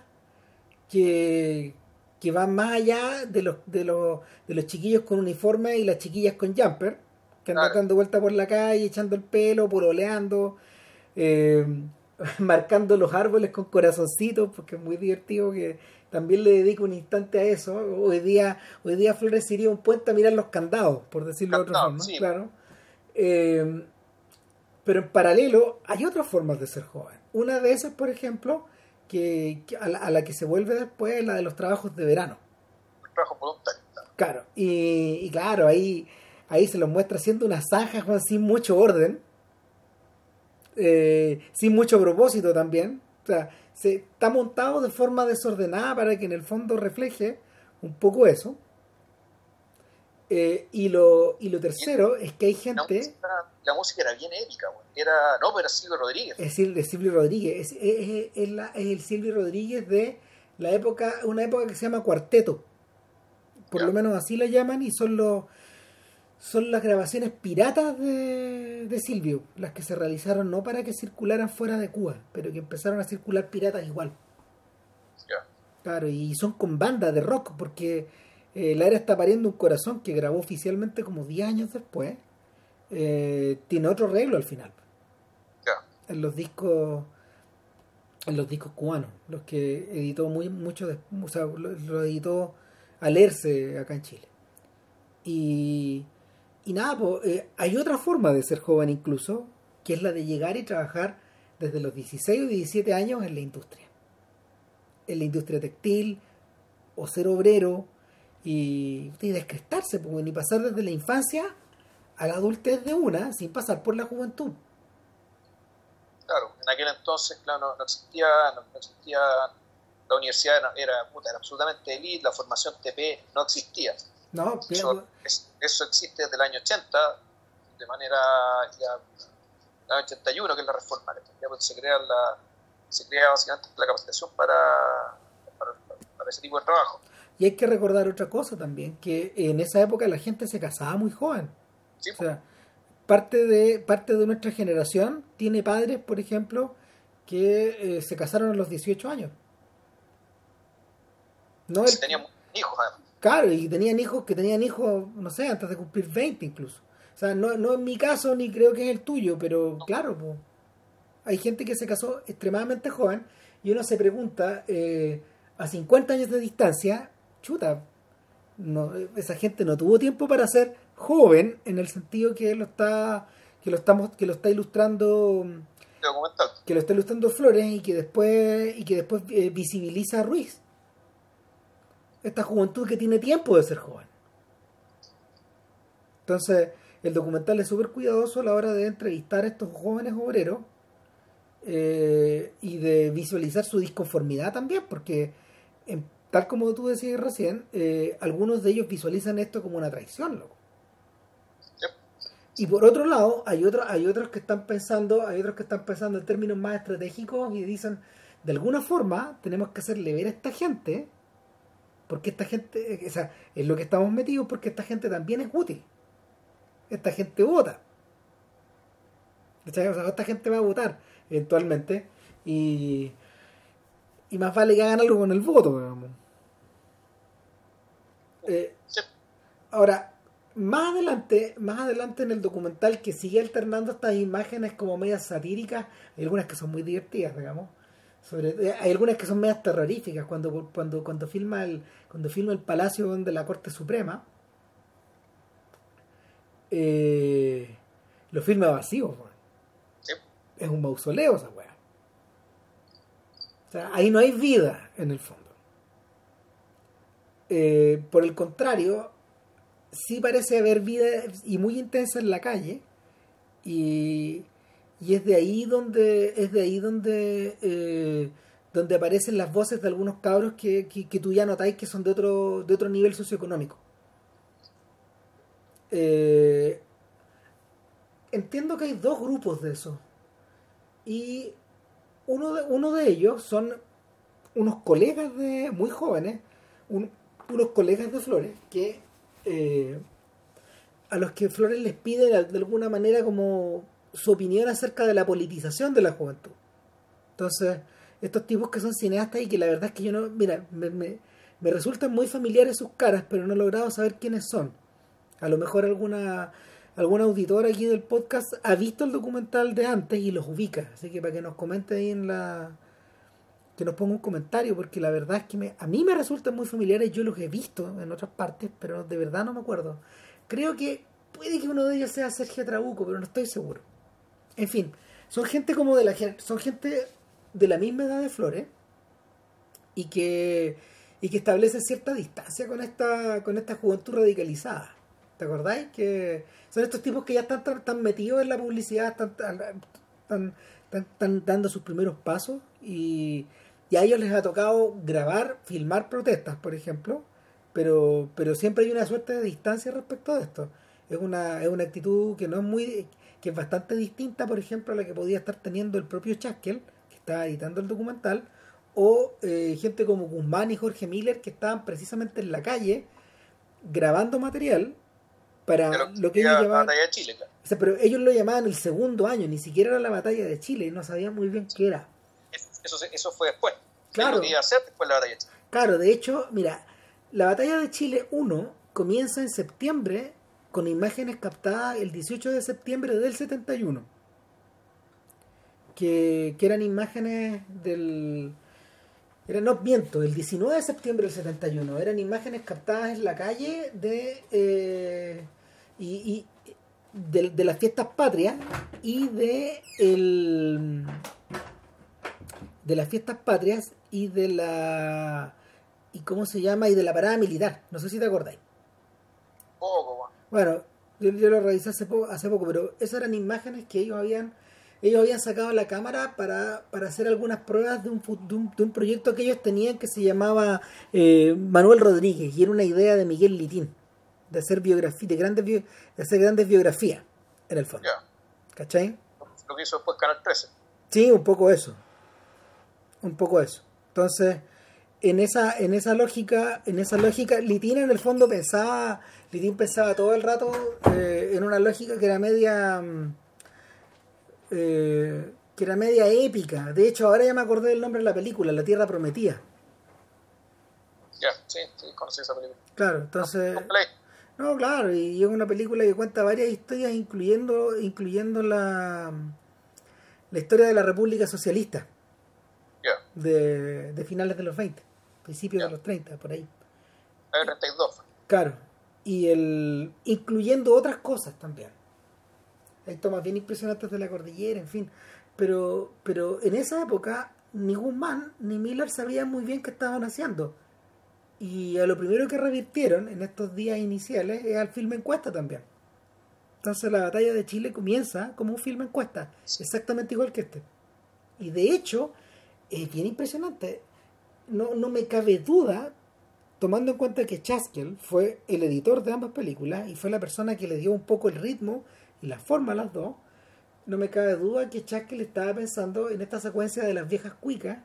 que, que van más allá de los, de, los, de los chiquillos con uniforme y las chiquillas con jumper, que andan dando vuelta por la calle, echando el pelo, pololeando, eh, marcando los árboles con corazoncitos, porque es muy divertido que también le dedico un instante a eso. Hoy día, hoy día Flores iría un puente a mirar los candados, por decirlo de otra forma, claro. Eh, pero en paralelo hay otras formas de ser joven. Una de esas, por ejemplo, que, a, la, que se vuelve después es la de los trabajos de verano. Trabajo voluntario. Claro, y, claro, ahí, ahí se los muestra haciendo unas zanjas sin mucho orden, eh, sin mucho propósito también. O sea, se está montado de forma desordenada para que en el fondo refleje un poco eso. Eh, y, lo, y lo tercero es que hay gente... La música, era bien épica, Era, no, pero era Silvio Rodríguez. Es de Silvio Rodríguez. Es, es, el Silvio Rodríguez de la época, una época que se llama cuarteto. Por lo menos así la llaman y son los son las grabaciones piratas de, de, Silvio, las que se realizaron no para que circularan fuera de Cuba, pero que empezaron a circular piratas igual. Claro, y son con bandas de rock, porque eh, La Era está pariendo un corazón que grabó oficialmente como 10 años después. Eh, tiene otro arreglo al final. En los discos en los discos cubanos, los que editó muy mucho, de, o sea, lo, lo editó Alerce acá en Chile. Y y nada, pues, hay otra forma de ser joven incluso, que es la de llegar y trabajar desde los 16 o 17 años en la industria. En la industria textil, o ser obrero, y, y descrestarse, pues, ni pasar desde la infancia a la adultez de una, sin pasar por la juventud. Claro, en aquel entonces, claro, no, existía, no, existía, la universidad era, era, era absolutamente elite, la formación TP no existía no, eso, eso, existe desde el año 80, de manera ya, el año 81, que es la reforma, ya pues, se crea la se crea básicamente la capacitación para, para, ese tipo de trabajo. Y hay que recordar otra cosa también, que en esa época la gente se casaba muy joven. Sí, o sea, parte de, parte de nuestra generación tiene padres, por ejemplo, que eh, se casaron a los 18 años. No, sí, tenían hijos además. Claro, y tenían hijos que tenían hijos, no sé, antes de cumplir 20 incluso. O sea, no, no en mi caso ni creo que es el tuyo, pero claro, pues, hay gente que se casó extremadamente joven y uno se pregunta, eh, a 50 años de distancia, chuta, no, esa gente no tuvo tiempo para ser joven en el sentido que lo está que lo estamos que lo está ilustrando que lo está ilustrando Flores y que después y que después eh, visibiliza a Ruiz esta juventud que tiene tiempo de ser joven. Entonces, el documental es súper cuidadoso a la hora de entrevistar a estos jóvenes obreros eh, y de visualizar su disconformidad también, porque tal como tú decías recién, eh, algunos de ellos visualizan esto como una traición, loco. Y por otro lado, hay otros, hay otros que están pensando, hay otros que están pensando en términos más estratégicos y dicen, de alguna forma, tenemos que hacerle ver a esta gente, porque esta gente, o sea, en lo que estamos metidos, porque esta gente también es útil. Esta gente vota. O sea, esta gente va a votar eventualmente y, y más vale que hagan algo con el voto. Eh, ahora, más adelante, más adelante en el documental que sigue alternando estas imágenes como medias satíricas, hay algunas que son muy divertidas, digamos. Sobre, eh, hay algunas que son medias terroríficas cuando cuando cuando filma el cuando filma el palacio de la Corte Suprema eh, lo filma vacío es un mausoleo esa weá. O sea ahí no hay vida en el fondo. Eh, por el contrario sí parece haber vida y muy intensa en la calle y, y es de ahí donde es de ahí donde eh, donde aparecen las voces de algunos cabros que, que, tú ya notáis que son de otro de otro nivel socioeconómico. Eh, entiendo que hay dos grupos de eso. Y uno de, uno de ellos son unos colegas de muy jóvenes unos colegas de Flores que eh, a los que Flores les pide de, alguna manera como su opinión acerca de la politización de la juventud. Entonces, estos tipos que son cineastas y que la verdad es que yo no, mira, me, me, resultan muy familiares sus caras, pero no he logrado saber quiénes son. A lo mejor alguna algún auditor aquí del podcast ha visto el documental de antes y los ubica, así que para que nos comente ahí en la que nos ponga un comentario, porque la verdad es que me, a mí me resultan muy familiares, yo los he visto en otras partes, pero de verdad no me acuerdo. Creo que puede que uno de ellos sea Sergio Trabuco, pero no estoy seguro. En fin, son gente como de la son gente de la misma edad de Flores y que y que establecen cierta distancia con esta con esta juventud radicalizada. ¿Te acordáis? Que son estos tipos que ya están tan, metidos en la publicidad, están dando sus primeros pasos y y a ellos les ha tocado grabar, filmar protestas, por ejemplo, pero, pero siempre hay una suerte de distancia respecto a esto. Es una, es una actitud que no es muy que es bastante distinta, por ejemplo, a la que podía estar teniendo el propio Chaskel, que estaba editando el documental, o eh, gente como Guzmán y Jorge Miller, que estaban precisamente en la calle grabando material para lo, que ellos llamaban. Batalla de Chile, pero ellos lo llamaban el segundo año, ni siquiera era la batalla de Chile, y no sabían muy bien qué era. Eso, eso fue después. Claro. iba a hacer después la batalla de Chile. Claro, de hecho, mira, la batalla de Chile 1 comienza en septiembre con imágenes captadas el 18 de septiembre del 71. Que, que eran imágenes del... Era, no miento, el 19 de septiembre del 71. Eran imágenes captadas en la calle de... Eh, y, de, de, las fiestas patrias y de el de las fiestas patrias y de la y cómo se llama y de la parada militar. No sé si te acordáis. Poco bueno yo, lo revisé hace poco, hace poco pero esas eran imágenes que ellos habían ellos habían sacado la cámara para, para hacer algunas pruebas de un, de un, proyecto que ellos tenían que se llamaba eh, Manuel Rodríguez y era una idea de Miguel Litín de hacer biografía de grandes de hacer grandes biografías en el fondo. ¿cachai? lo que hizo después Canal 13 sí un poco eso un poco eso. Entonces, en esa, en esa lógica, en esa lógica, Litina en el fondo pensaba, Litín pensaba todo el rato eh, en una lógica que era media mm, eh, que era media épica. De hecho, ahora ya me acordé del nombre de la película, La Tierra Prometida. Ya, sí, sí, conocí esa película. Claro, entonces. No, claro, y es una película que cuenta varias historias, incluyendo, incluyendo la, la historia de la República Socialista de, finales de los 20, principios de los 30, por ahí. 32. Claro, y el incluyendo otras cosas también. Hay tomas bien impresionantes de la cordillera, en fin. Pero, pero en esa época ni Guzmán ni Miller sabían muy bien qué estaban haciendo. Y a lo primero que revirtieron en estos días iniciales es al filme encuesta también. Entonces la batalla de Chile comienza como un filme encuesta, exactamente igual que este. Y de hecho, es bien impresionante. No, no me cabe duda, tomando en cuenta que Chaskel fue el editor de ambas películas y fue la persona que le dio un poco el ritmo y la forma a las dos, no me cabe duda que Chaskel estaba pensando en esta secuencia de las viejas cuicas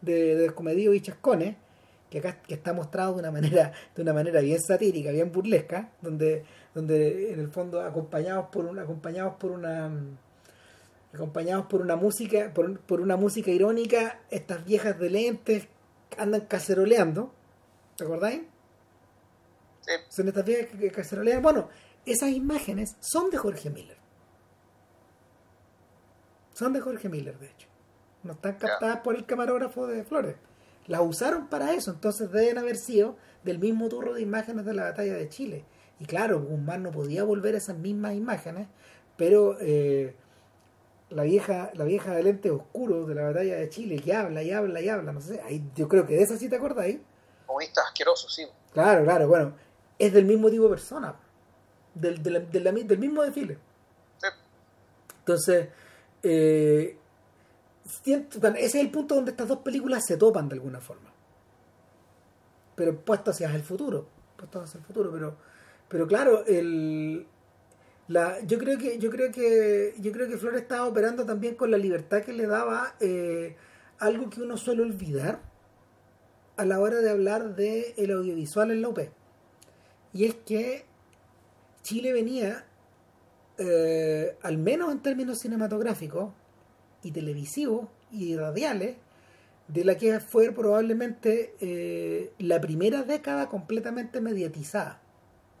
de, de Descomedidos y Chascones, que acá que está mostrado de una manera de una manera bien satírica, bien burlesca, donde donde en el fondo acompañados por una acompañados por una acompañados por una música por, por una música irónica, estas viejas de lentes andan caceroleando, ¿te acordáis? Sí. Son estas viejas que cacerolean. Bueno, esas imágenes son de Jorge Miller. Son de Jorge Miller, de hecho. No están captadas por el camarógrafo de Flores. Las usaron para eso, entonces deben haber sido del mismo turro de imágenes de la batalla de Chile. Y claro, Guzmán no podía volver a esas mismas imágenes, pero eh, la vieja la vieja de lentes oscuros de la batalla de Chile que habla y habla y habla, no sé, ahí, yo creo que de esa sí te acordáis. Comunistas asquerosos, sí. Claro, claro, bueno, es del mismo tipo de persona, del, del, del, del mismo desfile. Sí. Entonces, eh, ese es el punto donde estas dos películas se topan de alguna forma. Pero puesto hacia el futuro. Puesto hacia el futuro. Pero, pero claro, el, la, yo creo que, yo creo que, yo creo que Flores estaba operando también con la libertad que le daba eh, algo que uno suele olvidar a la hora de hablar de el audiovisual en la UP. Y es que Chile venía, eh, al menos en términos cinematográficos, y televisivos y radiales de la que fue probablemente eh, la primera década completamente mediatizada,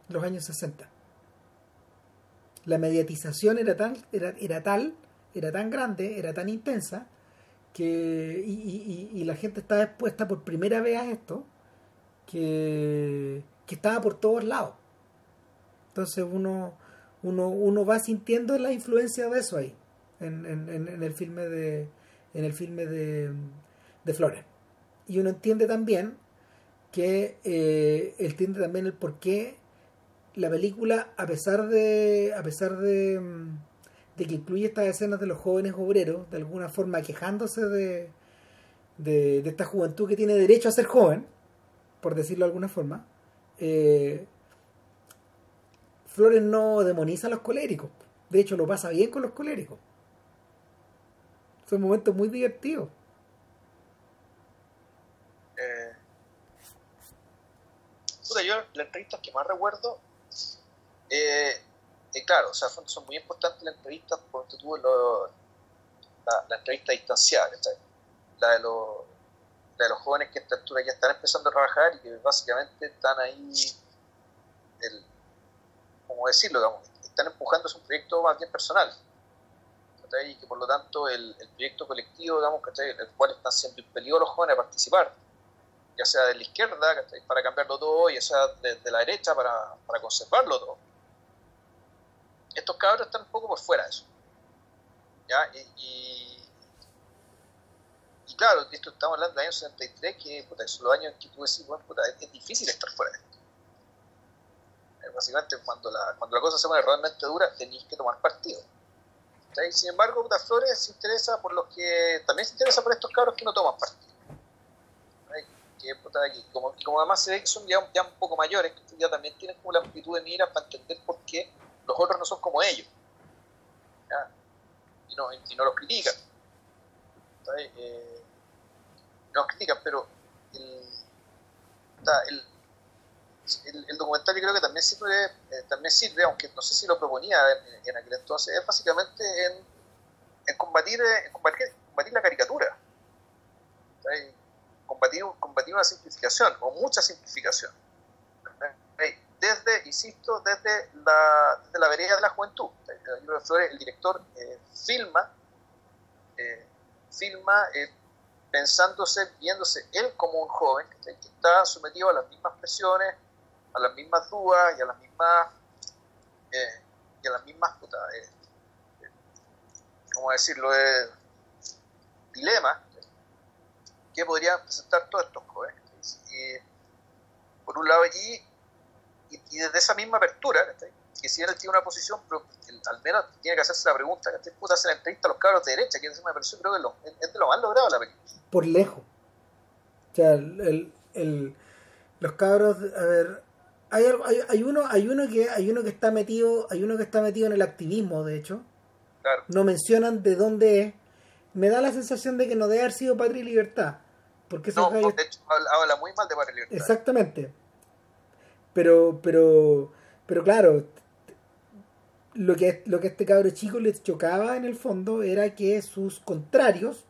los años 60. La mediatización era tan, era, era tal, era tan grande, era tan intensa, que, y, la gente estaba expuesta por primera vez a esto, que, que estaba por todos lados. Entonces uno, uno, uno va sintiendo la influencia de eso ahí en, en, en el filme de en el filme de, de Flores y uno entiende también que eh, entiende también el por qué la película a pesar de a pesar de, de que incluye estas escenas de los jóvenes obreros de alguna forma quejándose de, de, de esta juventud que tiene derecho a ser joven por decirlo de alguna forma eh, Flores no demoniza a los coléricos de hecho lo pasa bien con los coléricos son momentos muy divertidos. Eh, yo las entrevistas que más recuerdo, eh, eh, claro, o sea, son, muy importantes las entrevistas porque tuve lo, la, la, entrevista distanciada. La de, los, de los jóvenes que a esta altura ya están empezando a trabajar y que básicamente están ahí, el, ¿cómo decirlo? Digamos, están empujando un proyecto más bien personal y que por lo tanto el, el proyecto colectivo, digamos, el cual están siendo impelidos los jóvenes a participar, ya sea de la izquierda para cambiarlo todo, ya sea de, de la derecha para, para, conservarlo todo. Estos cabros están un poco por fuera de eso. ¿ya? Y, y, y claro, esto estamos hablando del año 73, que puta, son los años en que tú decís, bueno, puta, es, difícil estar fuera de esto. Básicamente, cuando la, cuando la cosa se pone realmente dura, tenéis que tomar partido. Sin embargo, Puta Flores se interesa por los que. También se interesa por estos cabros que no toman partido. Que, puta, que como, como además se ve que son ya, ya un poco mayores, que ya también tienen como la amplitud de mira para entender por qué los otros no son como ellos. Y, no, y no los critican. Eh, no los critican, pero el, el, el, el, documental creo que también sirve, eh, también sirve, aunque no sé si lo proponía en, en aquel entonces, es básicamente en, en combatir, eh, en combatir, combatir, la caricatura. Combatir, combatir una simplificación, o mucha simplificación. Desde, insisto, desde la, desde la vereda de la juventud. El director eh, filma, eh, filma pensándose, viéndose él como un joven que está sometido a las mismas presiones, a las mismas dudas y a las mismas eh, y a las mismas eh, eh, ¿cómo decirlo? Eh, dilemas que podrían presentar todos estos jóvenes. Por un lado allí, y, y, desde esa misma apertura, que si él tiene una posición, pero al menos tiene que hacerse la pregunta, que puta hace la entrevista a los cabros de derecha, que eso me pareció creo que es, de lo más logrado la película. Por lejos. O sea, el, el, los cabros, a ver, hay, hay, hay, uno, hay uno que hay uno que está metido, hay uno que está metido en el activismo, de hecho. Claro. No mencionan de dónde es. Me da la sensación de que no debe haber sido Patria y Libertad. Porque no, de hecho habla muy mal de Patria y Libertad. Exactamente. Pero, pero, pero claro, lo que, lo que a este cabro chico les chocaba en el fondo era que sus contrarios,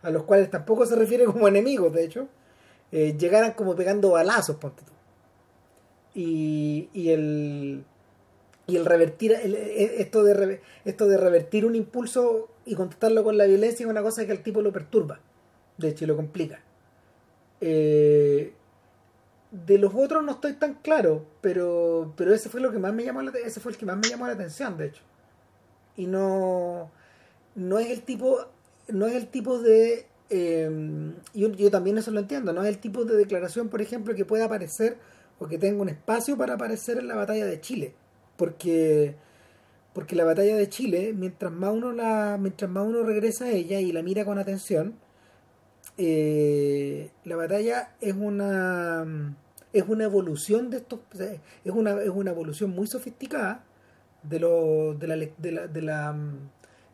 a los cuales tampoco se refiere como enemigos, de hecho, eh, llegaran como pegando balazos, ponte tú. Y, y el y el revertir esto de esto de revertir un impulso y contestarlo con la violencia es una cosa que al tipo lo perturba de hecho lo complica eh, de los otros no estoy tan claro, pero, pero ese fue lo que más me llamó la, ese fue el que más me llamó la atención, de hecho. Y no, no es el tipo, no es el tipo de eh, yo, yo también eso lo entiendo, no es el tipo de declaración, por ejemplo, que pueda aparecer o que tenga un espacio para aparecer en la batalla de Chile. Porque porque la batalla de Chile, mientras más uno la, mientras más uno regresa a ella y la mira con atención, eh, la batalla es una es una evolución de estos es una, es una evolución muy sofisticada de, lo, de, la, de, la, de, la,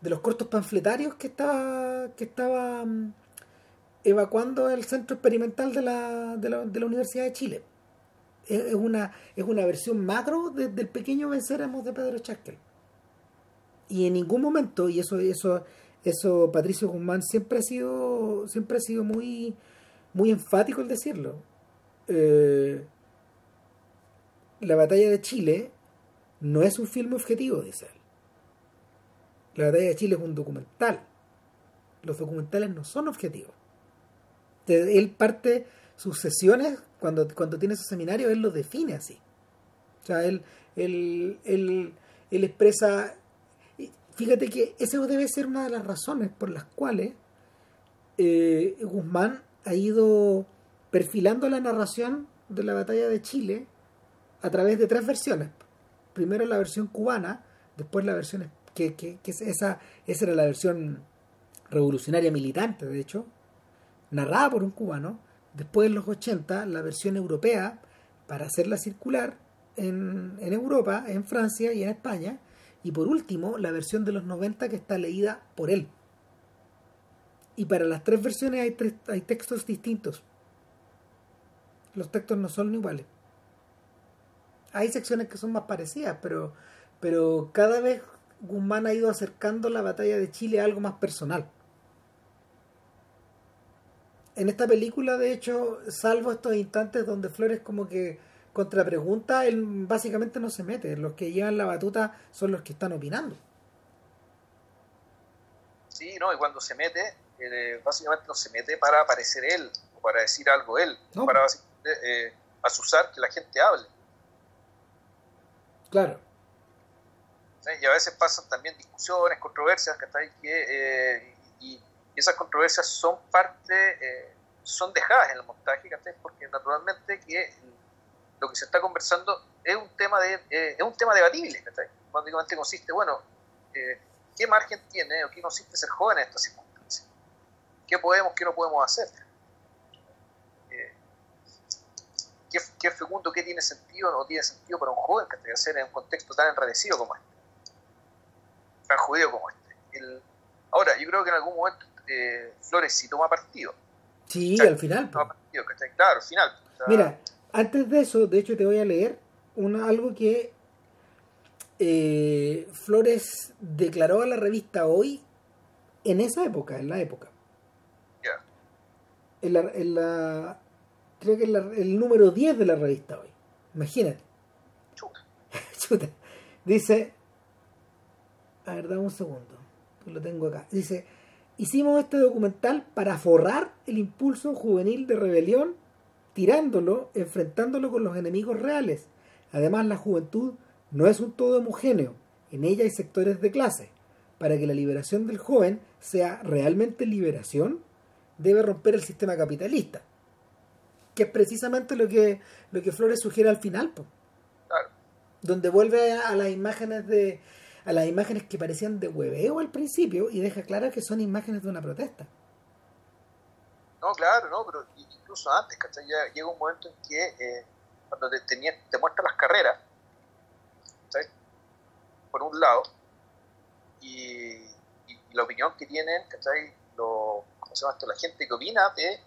de los cortos panfletarios que estaba que estaba mm, evacuando el centro experimental de la, de la, de la Universidad de Chile. Es, una es una versión macro del pequeño venceremos de Pedro Chaskel. Y en ningún momento y eso eso eso Patricio Guzmán siempre ha sido siempre ha sido muy muy enfático el decirlo eh, la batalla de Chile no es un filme objetivo dice él. La batalla de Chile es un documental. Los documentales no son objetivos. Él parte sus sesiones cuando, cuando tiene su seminario él lo define así. O sea él él, él, expresa Fíjate que eso debe ser una de las razones por las cuales eh, Guzmán ha ido perfilando la narración de la batalla de Chile a través de tres versiones. Primero la versión cubana, después la versión que, que, esa, esa era la versión revolucionaria militante, de hecho, narrada por un cubano. Después en los 80 la versión europea para hacerla circular en, en Europa, en Francia y en España y por último, la versión de los 90 que está leída por él. Y para las tres versiones hay, tres, hay textos distintos. Los textos no son iguales. Hay secciones que son más parecidas, pero, pero cada vez Guzmán ha ido acercando la batalla de Chile a algo más personal. En esta película, de hecho, salvo estos instantes donde Flores como que contra pregunta, él básicamente no se mete. Los que llevan la batuta son los que están opinando. Sí, no, y cuando se mete, eh, básicamente no se mete para aparecer él, o para decir algo él, para eh, asusar que la gente hable. Claro. Y a veces pasan también discusiones, controversias, que, eh, y, esas controversias son parte, eh, son dejadas en el montaje, porque naturalmente que lo que se está conversando es un tema de eh, es un tema debatible básicamente consiste bueno eh, qué margen tiene o qué consiste ser joven en estas circunstancias qué podemos qué no podemos hacer eh, ¿qué, qué fecundo qué tiene sentido o no tiene sentido para un joven que hacer en un contexto tan enredecido como este tan judío como este. Ahora yo creo que en algún momento Flores sí toma partido. Sí al final toma partido, claro al final mira antes de eso, de hecho, te voy a leer una, algo que eh, Flores declaró a la revista Hoy en esa época, en la época. En, la, en la, creo que es el número 10 de la revista Hoy. Imagínate. Chuta. Chuta. Dice, a ver, dame un segundo, lo tengo acá. Dice, hicimos este documental para forrar el impulso juvenil de rebelión tirándolo, enfrentándolo con los enemigos reales. Además, la juventud no es un todo homogéneo, en ella hay sectores de clase. Para que la liberación del joven sea realmente liberación, debe romper el sistema capitalista, que es precisamente lo que, lo que Flores sugiere al final. Claro. donde vuelve a, las imágenes de a las imágenes que parecían de hueveo al principio y deja claro que son imágenes de una protesta. No, claro, no, pero incluso antes, ¿cachai? Ya llega un momento en que eh, cuando te, te muestra las carreras, ¿cachai? Por un lado, y, la opinión que tienen, ¿cachai? Lo, ¿Cómo se llama esto? La gente que opina de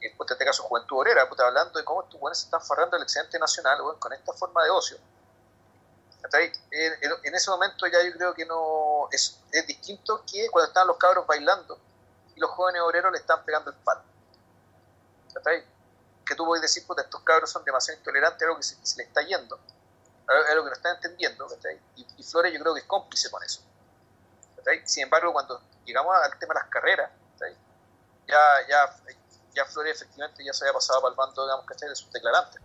que después te tenga juventud obrera, puta, hablando de cómo estos buenos se están forrando el excedente nacional con esta forma de ocio. En, en, ese momento ya yo creo que no es, es distinto que cuando están los cabros bailando y los jóvenes obreros le están pegando el palo. Que tú puedes decir, puta, estos cabros son demasiado intolerantes, algo que se, se le está yendo, algo que no están entendiendo, y, y, Flores yo creo que es cómplice con eso. Sin embargo, cuando llegamos al tema de las carreras, ya, ya ya Flores efectivamente ya se había pasado para el bando, digamos, ¿cachai? De sus declarantes.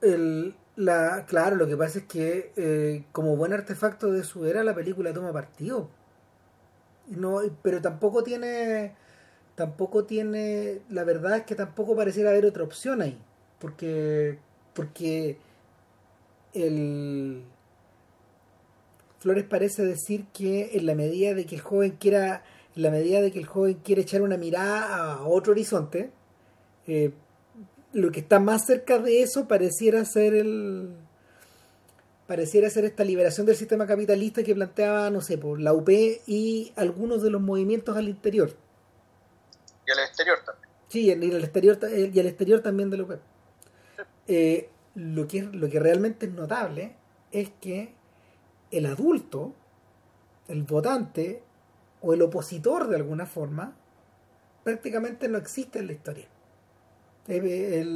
El, la, claro, lo que pasa es que eh, como buen artefacto de su era la película toma partido. No, pero tampoco tiene tampoco tiene la verdad es que tampoco pareciera haber otra opción ahí porque porque el Flores parece decir que en la medida de que el joven quiera en la medida de que el joven quiere echar una mirada a otro horizonte, eh, lo que está más cerca de eso pareciera ser el pareciera ser esta liberación del sistema capitalista que planteaba, no sé, por la UP y algunos de los movimientos al interior. Y al exterior también. Sí, y al exterior, y al exterior también de la UP. Eh, lo, que, lo que realmente es notable es que el adulto, el votante, o el opositor de alguna forma, prácticamente no existe en la historia. Es,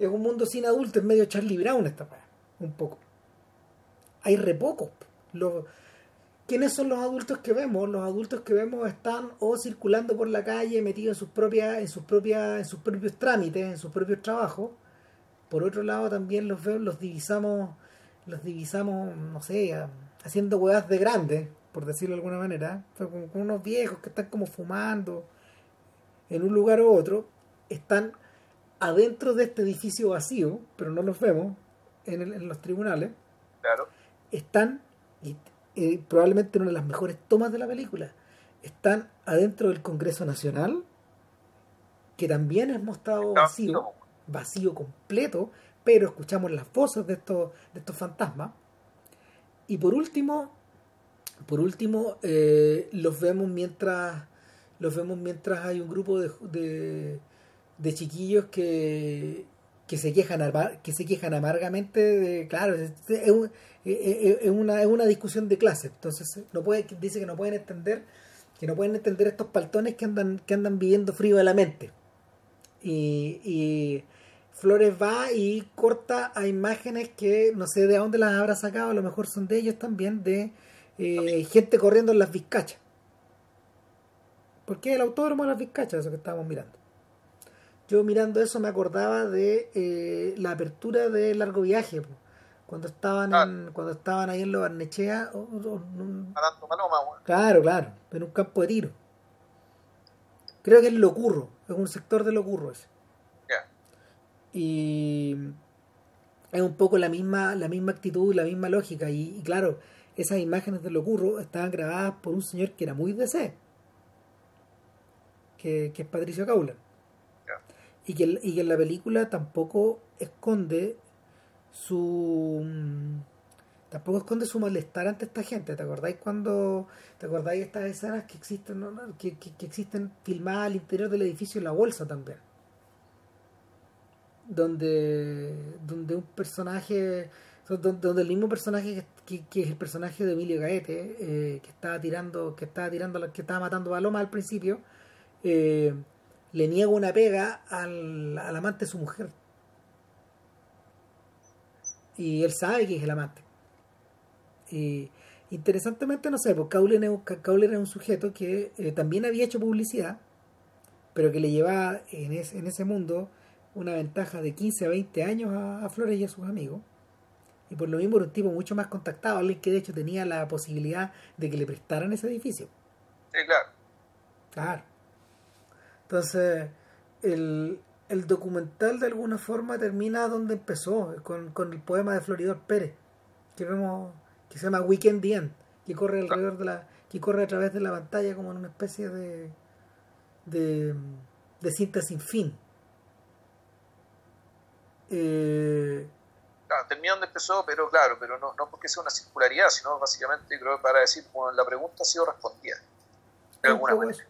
un mundo sin adultos, es medio Charlie Brown esta un poco. Hay re pocos. ¿Quiénes son los adultos que vemos? Los adultos que vemos están o circulando por la calle, metidos en sus propias, en sus propias, en sus propios trámites, en sus propios trabajos. Por otro lado, también los vemos, los divisamos, los divisamos, no sé, haciendo huevas de grandes, por decirlo de alguna manera, con, unos viejos que están como fumando en un lugar u otro, están adentro de este edificio vacío, pero no los vemos en, los tribunales. Claro. Están, y, eh, probablemente una de las mejores tomas de la película, están adentro del Congreso Nacional, que también es mostrado vacío, vacío completo, pero escuchamos las voces de estos, de estos fantasmas. Y por último, por último, eh, los vemos mientras los vemos mientras hay un grupo de, de, chiquillos que, que se quejan que se quejan amargamente de claro es, una, es una discusión de clase. Entonces no puede dice que no pueden entender que no pueden entender estos paltones que andan que andan viviendo frío de la mente. Y, y Flores va y corta a imágenes que no sé de dónde las habrá sacado a lo mejor son de ellos también de eh, gente corriendo en las Vizcachas. Porque el autódromo de las Vizcachas, eso que estábamos mirando. Yo mirando eso me acordaba de eh, la apertura de largo viaje, cuando estaban en, cuando estaban ahí en Los Barnechea. claro, claro, en un campo de tiro. Creo que es Locurro, es un sector de Locurro ese. Y es un poco la misma, la misma actitud, la misma lógica. y claro, esas imágenes de Locurro estaban grabadas por un señor que era muy DC, que, que es Patricio Caula. Y, que, y que en la película tampoco esconde su tampoco esconde su malestar ante esta gente. ¿Te acordáis cuando te acordáis estas escenas que existen que, que, existen filmadas al interior del edificio en la bolsa también? Donde donde un personaje donde el mismo personaje que, es el personaje de Emilio Gaete eh, que estaba tirando que estaba tirando que estaba matando a Loma al principio eh, le niega una pega al, amante de su mujer. Y él sabe que es el amante. Y interesantemente no sé pues Cauler es, un sujeto que eh, también había hecho publicidad pero que le llevaba en, en ese mundo una ventaja de 15 a 20 años a Flores y a sus amigos y por lo mismo era un tipo mucho más contactado, alguien que de hecho tenía la posibilidad de que le prestaran ese edificio. Sí, claro. Claro. Entonces, el, el documental de alguna forma termina donde empezó, con, con el poema de Floridor Pérez. que vemos que se llama Weekend the End, que corre alrededor de la que corre a través de la pantalla como en una especie de de, de cinta sin fin. Eh, claro, termina donde empezó, pero claro, pero no, no porque sea una circularidad, sino básicamente creo para decir, bueno, la pregunta ha sido respondida. De es, alguna un manera.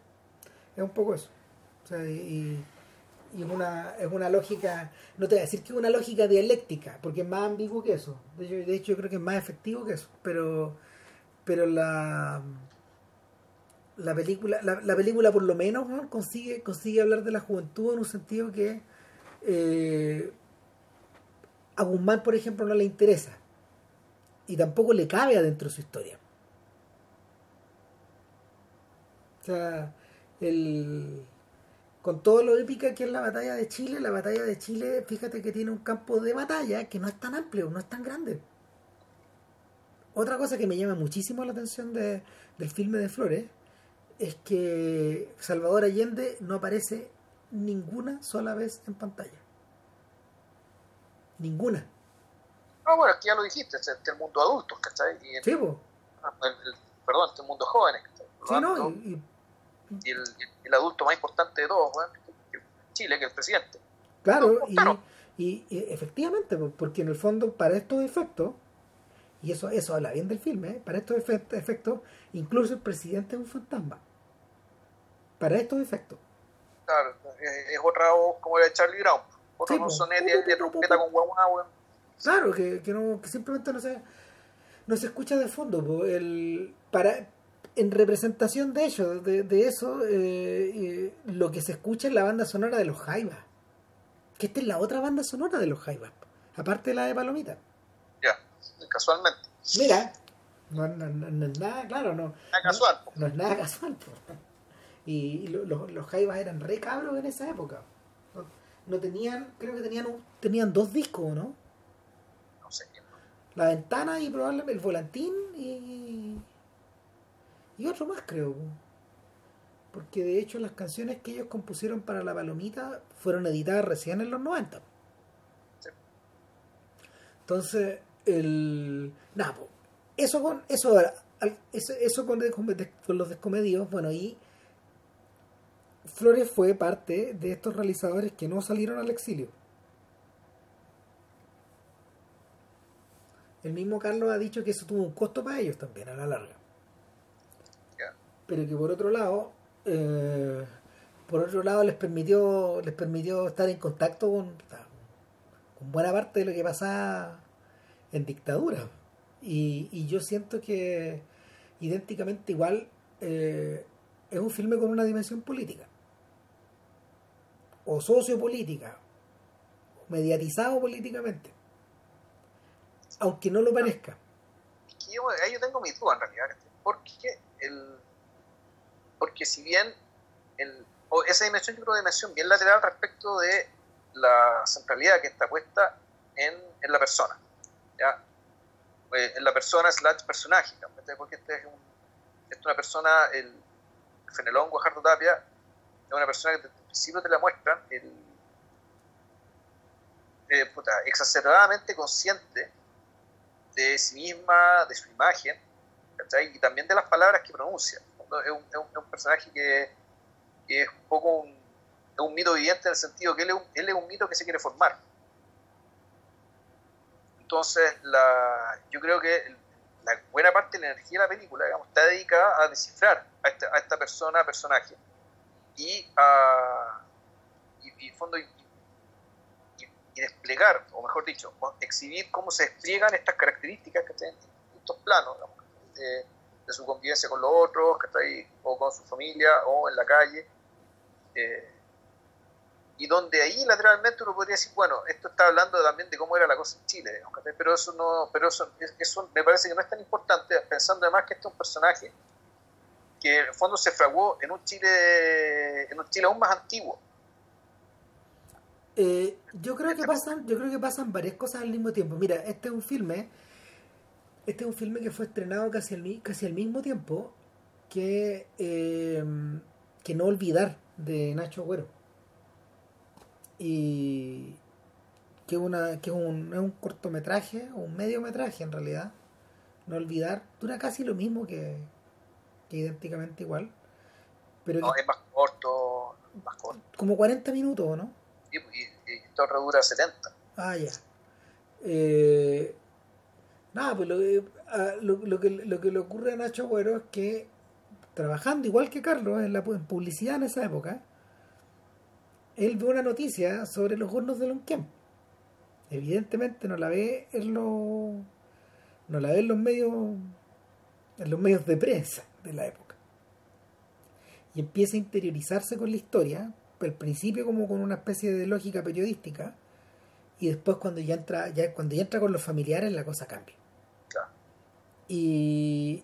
es un poco eso. O sea, y, y es una, es una lógica, no te voy a decir que es una lógica dialéctica, porque es más ambiguo que eso. De hecho, de hecho yo creo que es más efectivo que eso, pero, pero la, la película, la, la película por lo menos ¿no? consigue, consigue hablar de la juventud en un sentido que eh, a Guzmán, por ejemplo, no le interesa y tampoco le cabe adentro de su historia. O sea, el con todo lo épica que es la batalla de Chile, la batalla de Chile, fíjate que tiene un campo de batalla que no es tan amplio, no es tan grande. Otra cosa que me llama muchísimo la atención de, del filme de Flores es que Salvador Allende no aparece ninguna sola vez en pantalla. Ninguna. Ah, bueno, aquí ya lo dijiste, este es el mundo adulto, ¿cachai? Y sí, pues. perdón, este mundo jóvenes, ¿cachai? Sí, no, y, y el, el, adulto más importante de todos, Chile, que el presidente. Claro, y, y, efectivamente, porque en el fondo, para estos efectos, y eso eso habla bien del filme, ¿eh? para estos efectos, incluso el presidente es un fantasma. Para estos efectos. Claro, es, otra voz como la de Charlie Brown, otro sí, sonete de trompeta con guagua, Claro, que, que, no, que simplemente no se, no se escucha de fondo. El, para, en representación de ello, de, de eso, eh, eh, lo que se escucha es la banda sonora de los Jaivas. Que esta es la otra banda sonora de los Jaivas, aparte de la de Palomita. Ya, casualmente. Mira, no, no, no, es nada, claro, no. Nada casual. No, es nada casual. Y, y lo, los Jaivas eran re cabros en esa época. No, tenían, creo que tenían, tenían dos discos, ¿no? No sé. La ventana y probablemente el volantín y y otro más creo porque de hecho las canciones que ellos compusieron para la palomita fueron editadas recién en los 90 entonces el nada eso con eso eso, con, los descomedidos bueno y Flores fue parte de estos realizadores que no salieron al exilio. El mismo Carlos ha dicho que eso tuvo un costo para ellos también a la larga. Pero que por otro lado eh, por otro lado les permitió les permitió estar en contacto con, con buena parte de lo que pasaba en dictadura. Y, y yo siento que idénticamente igual eh, es un filme con una dimensión política o sociopolítica o mediatizado políticamente aunque no lo parezca. Yo, yo tengo mi duda en realidad porque el porque si bien el, esa dimensión yo creo una dimensión bien lateral respecto de la centralidad que está puesta en, en la persona, ¿ya? Eh, en la persona slash personaje, porque este es, un, una persona, el Fenelón Guajardo Tapia, es una persona que desde el principio te la muestra el, eh, puta, exacerbadamente consciente de sí misma, de su imagen, y también de las palabras que pronuncia. Es un, es personaje que, es un poco un, un, mito viviente en el sentido que él es un, es un mito que se quiere formar. Entonces, la, yo creo que la buena parte de la energía de la película está dedicada a descifrar a esta, a esta persona, personaje, y a y, fondo y, y, desplegar, o mejor dicho, exhibir cómo se despliegan estas características que tienen distintos planos. Digamos, de su convivencia con los otros, que está ahí, o con su familia, o en la calle. Eh, y donde ahí lateralmente uno podría decir, bueno, esto está hablando también de cómo era la cosa en Chile, pero eso no, pero eso, eso me parece que no es tan importante, pensando además que este es un personaje que en el fondo se fraguó en un Chile, en un Chile aún más antiguo. Eh, yo creo que pasan, yo creo que pasan varias cosas al mismo tiempo. Mira, este es un filme este es un filme que fue estrenado casi al, casi al mismo tiempo que, eh, que No Olvidar de Nacho Agüero. Y, que, una, que es, un, es un cortometraje o un mediometraje en realidad. No olvidar, dura casi lo mismo que, que idénticamente igual. Pero no, es más corto, más corto. Como 40 minutos, ¿no? Y, y, y todo dura 70. Ah, ya. Eh, nada, pues lo, ah, lo, lo, que, lo que le ocurre a Nacho Agüero es que trabajando igual que Carlos en la en publicidad en esa época, él ve una noticia sobre los hornos de Lonquén. Evidentemente no la ve en los no la ve en los medios en los medios de prensa de la época. Y empieza a interiorizarse con la historia, al principio como con una especie de lógica periodística, y después cuando ya entra, ya cuando ya entra con los familiares la cosa cambia. Y,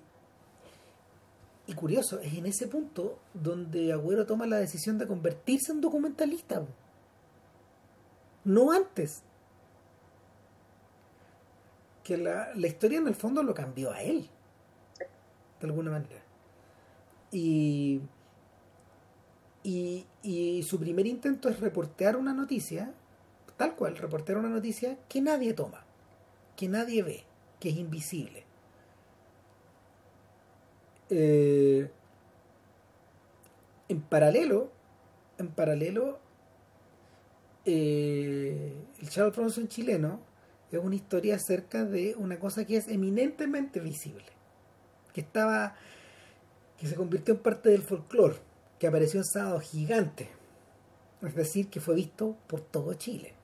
y curioso, es en ese punto donde Agüero toma la decisión de convertirse en documentalista. No antes. Que la, la historia en el fondo lo cambió a él. De alguna manera. Y, y, y su primer intento es reportear una noticia, tal cual, reportear una noticia que nadie toma, que nadie ve, que es invisible. Eh, en paralelo, en paralelo, eh, el Charles Bronson chileno es una historia acerca de una cosa que es eminentemente visible, que estaba, que se convirtió en parte del folclore, que apareció en sábado gigante, es decir, que fue visto por todo Chile.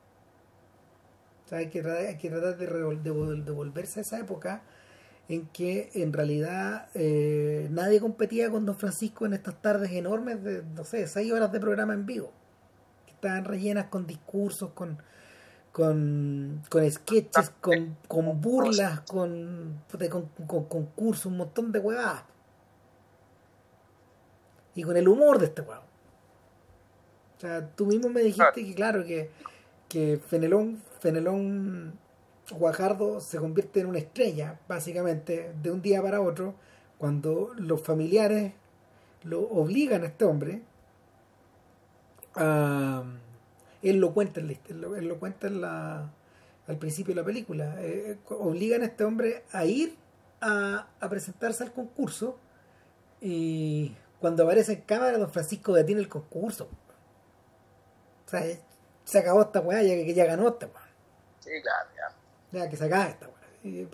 O sea, hay que, que tratar de, de volverse a esa época en que en realidad eh, nadie competía con Don Francisco en estas tardes enormes de, no sé, seis horas de programa en vivo, que estaban rellenas con discursos, con con, con sketches, con, con burlas, con, con, concursos, un montón de huevadas. Y con el humor de este huevo. O sea, tú mismo me dijiste que claro, que, que Fenelón, Fenelón Guajardo se convierte en una estrella, básicamente, de un día para otro, cuando los familiares lo obligan a este hombre a... Él lo cuenta, él lo cuenta en la, al principio de la película. Eh, obligan a este hombre a ir a, a, presentarse al concurso y cuando aparece en cámara don Francisco detiene el concurso. O sea, se acabó esta weá, ya que ya ganó esta weá. Sí, claro, ya ya que sacaba esta y,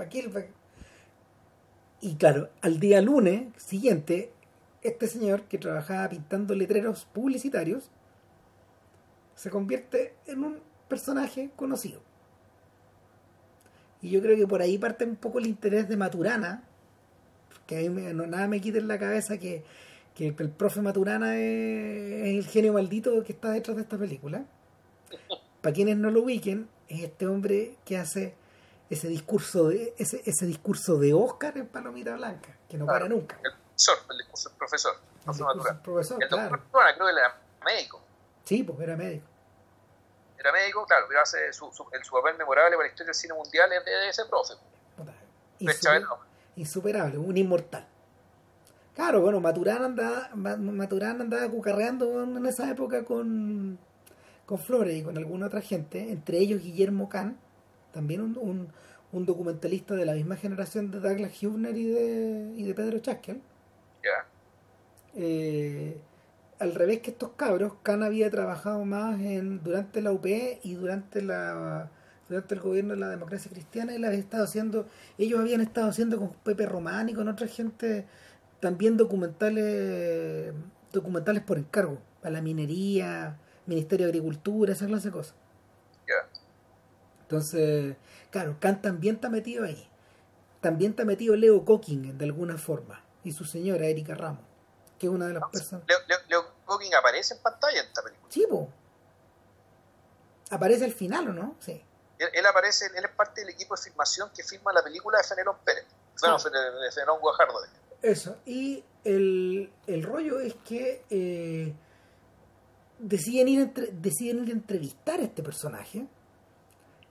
y claro, al día lunes siguiente, este señor que trabajaba pintando letreros publicitarios se convierte en un personaje conocido. Y yo creo que por ahí parte un poco el interés de Maturana, que a mí no, nada me quita en la cabeza que, que el profe Maturana es, el genio maldito que está detrás de esta película. Para quienes no lo ubiquen, es este hombre que hace ese discurso de ese, ese discurso de Oscar en Palomita Blanca, que no para nunca. El profesor, el discurso del profesor. El, discurso del profesor, el claro. doctor creo que era médico. Sí, pues era médico. Era médico, claro, pero hace su, su, el, su papel memorable para la historia del cine mundial es de ese profe. Insuper, insuperable, un inmortal. Claro, bueno, Maturán andaba, Maturán andaba cucarreando en esa época con, con Flores y con alguna otra gente, entre ellos Guillermo Kahn, también un, un, documentalista de la misma generación de Douglas Hubner y de, y de Pedro Chaskel. Eh, al revés que estos cabros, Khan había trabajado más en durante la UP y durante la durante el gobierno de la democracia cristiana la había estado haciendo, ellos habían estado haciendo con Pepe Román y con otra gente también documentales documentales por encargo, a la minería, Ministerio de Agricultura, esa clase de cosas. Entonces, claro, Kant también está metido ahí. También está metido Leo Cocking de alguna forma. Y su señora, Erika Ramos, que es una de las personas. Leo, Leo, aparece en pantalla en esta película. Sí, po. Aparece al final, ¿o no? Sí. Él, aparece, él es parte del equipo de filmación que filma la película de Fenelón Pérez. Bueno, ah. de Fenelón Guajardo. Eso. Y el, el rollo es que eh, deciden, ir deciden ir a entrevistar a este personaje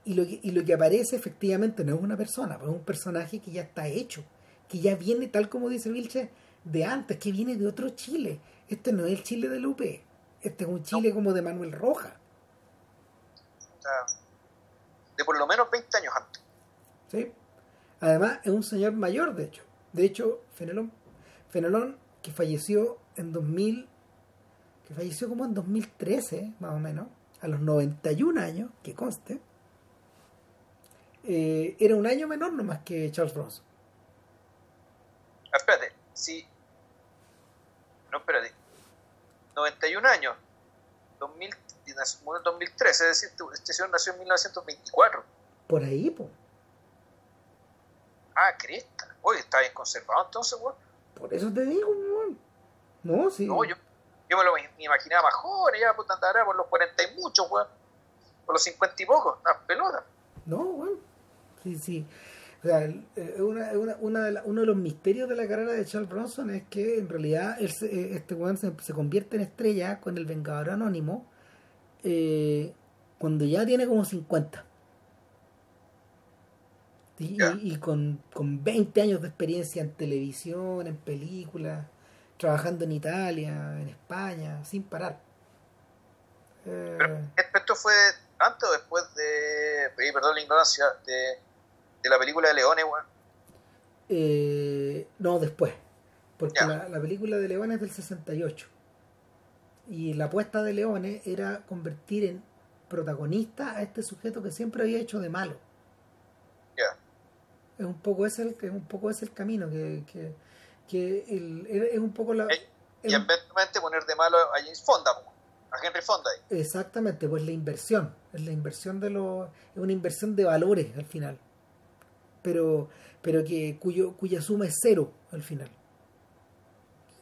y lo, que, y lo que aparece efectivamente no es una persona, pues es un personaje que ya está hecho, que ya viene, tal como dice Vilche, de antes, que viene de otro Chile. Este no es el Chile de Lupe, este es un Chile como de Manuel Roja. de por lo menos 20 años antes. Sí. Además, es un señor mayor, de hecho. De hecho, Fenelón, Fenelón que falleció en 2000, que falleció como en 2013, más o menos, a los 91 años, que conste, eh, era un año menor nomás que Charles Bronson. Ah, espérate, sí. No, espérate. 91 años. 2000, 2013, es decir, este señor nació en 1924. Por ahí, pues. Ah, cresta. Oye, está bien conservado entonces, weón. Por eso te digo, weón. No, sí. No, yo, yo me lo imaginaba más joven, ya puta andará por los 40 y muchos, weón. Por los 50 y pocos, las pelotas. No, weón. Sí, sí. O sea, eh, una, una, una de uno de los misterios de la carrera de Charles Bronson es que en realidad él eh, este weón se, se, convierte en estrella con el Vengador Anónimo eh, cuando ya tiene como 50. Y, y, con, con 20 años de experiencia en televisión, en películas, trabajando en Italia, en España, sin parar. Eh... Pero, ¿Esto fue antes o después de, perdón la ignorancia, de, de la película de Leones, weón? Eh, no, después. Porque la, la, película de Leones es del 68. Y la apuesta de Leones era convertir en protagonista a este sujeto que siempre había hecho de malo. Es un poco ese el, es un poco ese el camino que, que, que el, es un poco la y eventualmente poner de malo a James Fonda a Henry Fonda exactamente pues la inversión es la inversión de los es una inversión de valores al final. Pero pero que cuyo cuya suma es cero al final.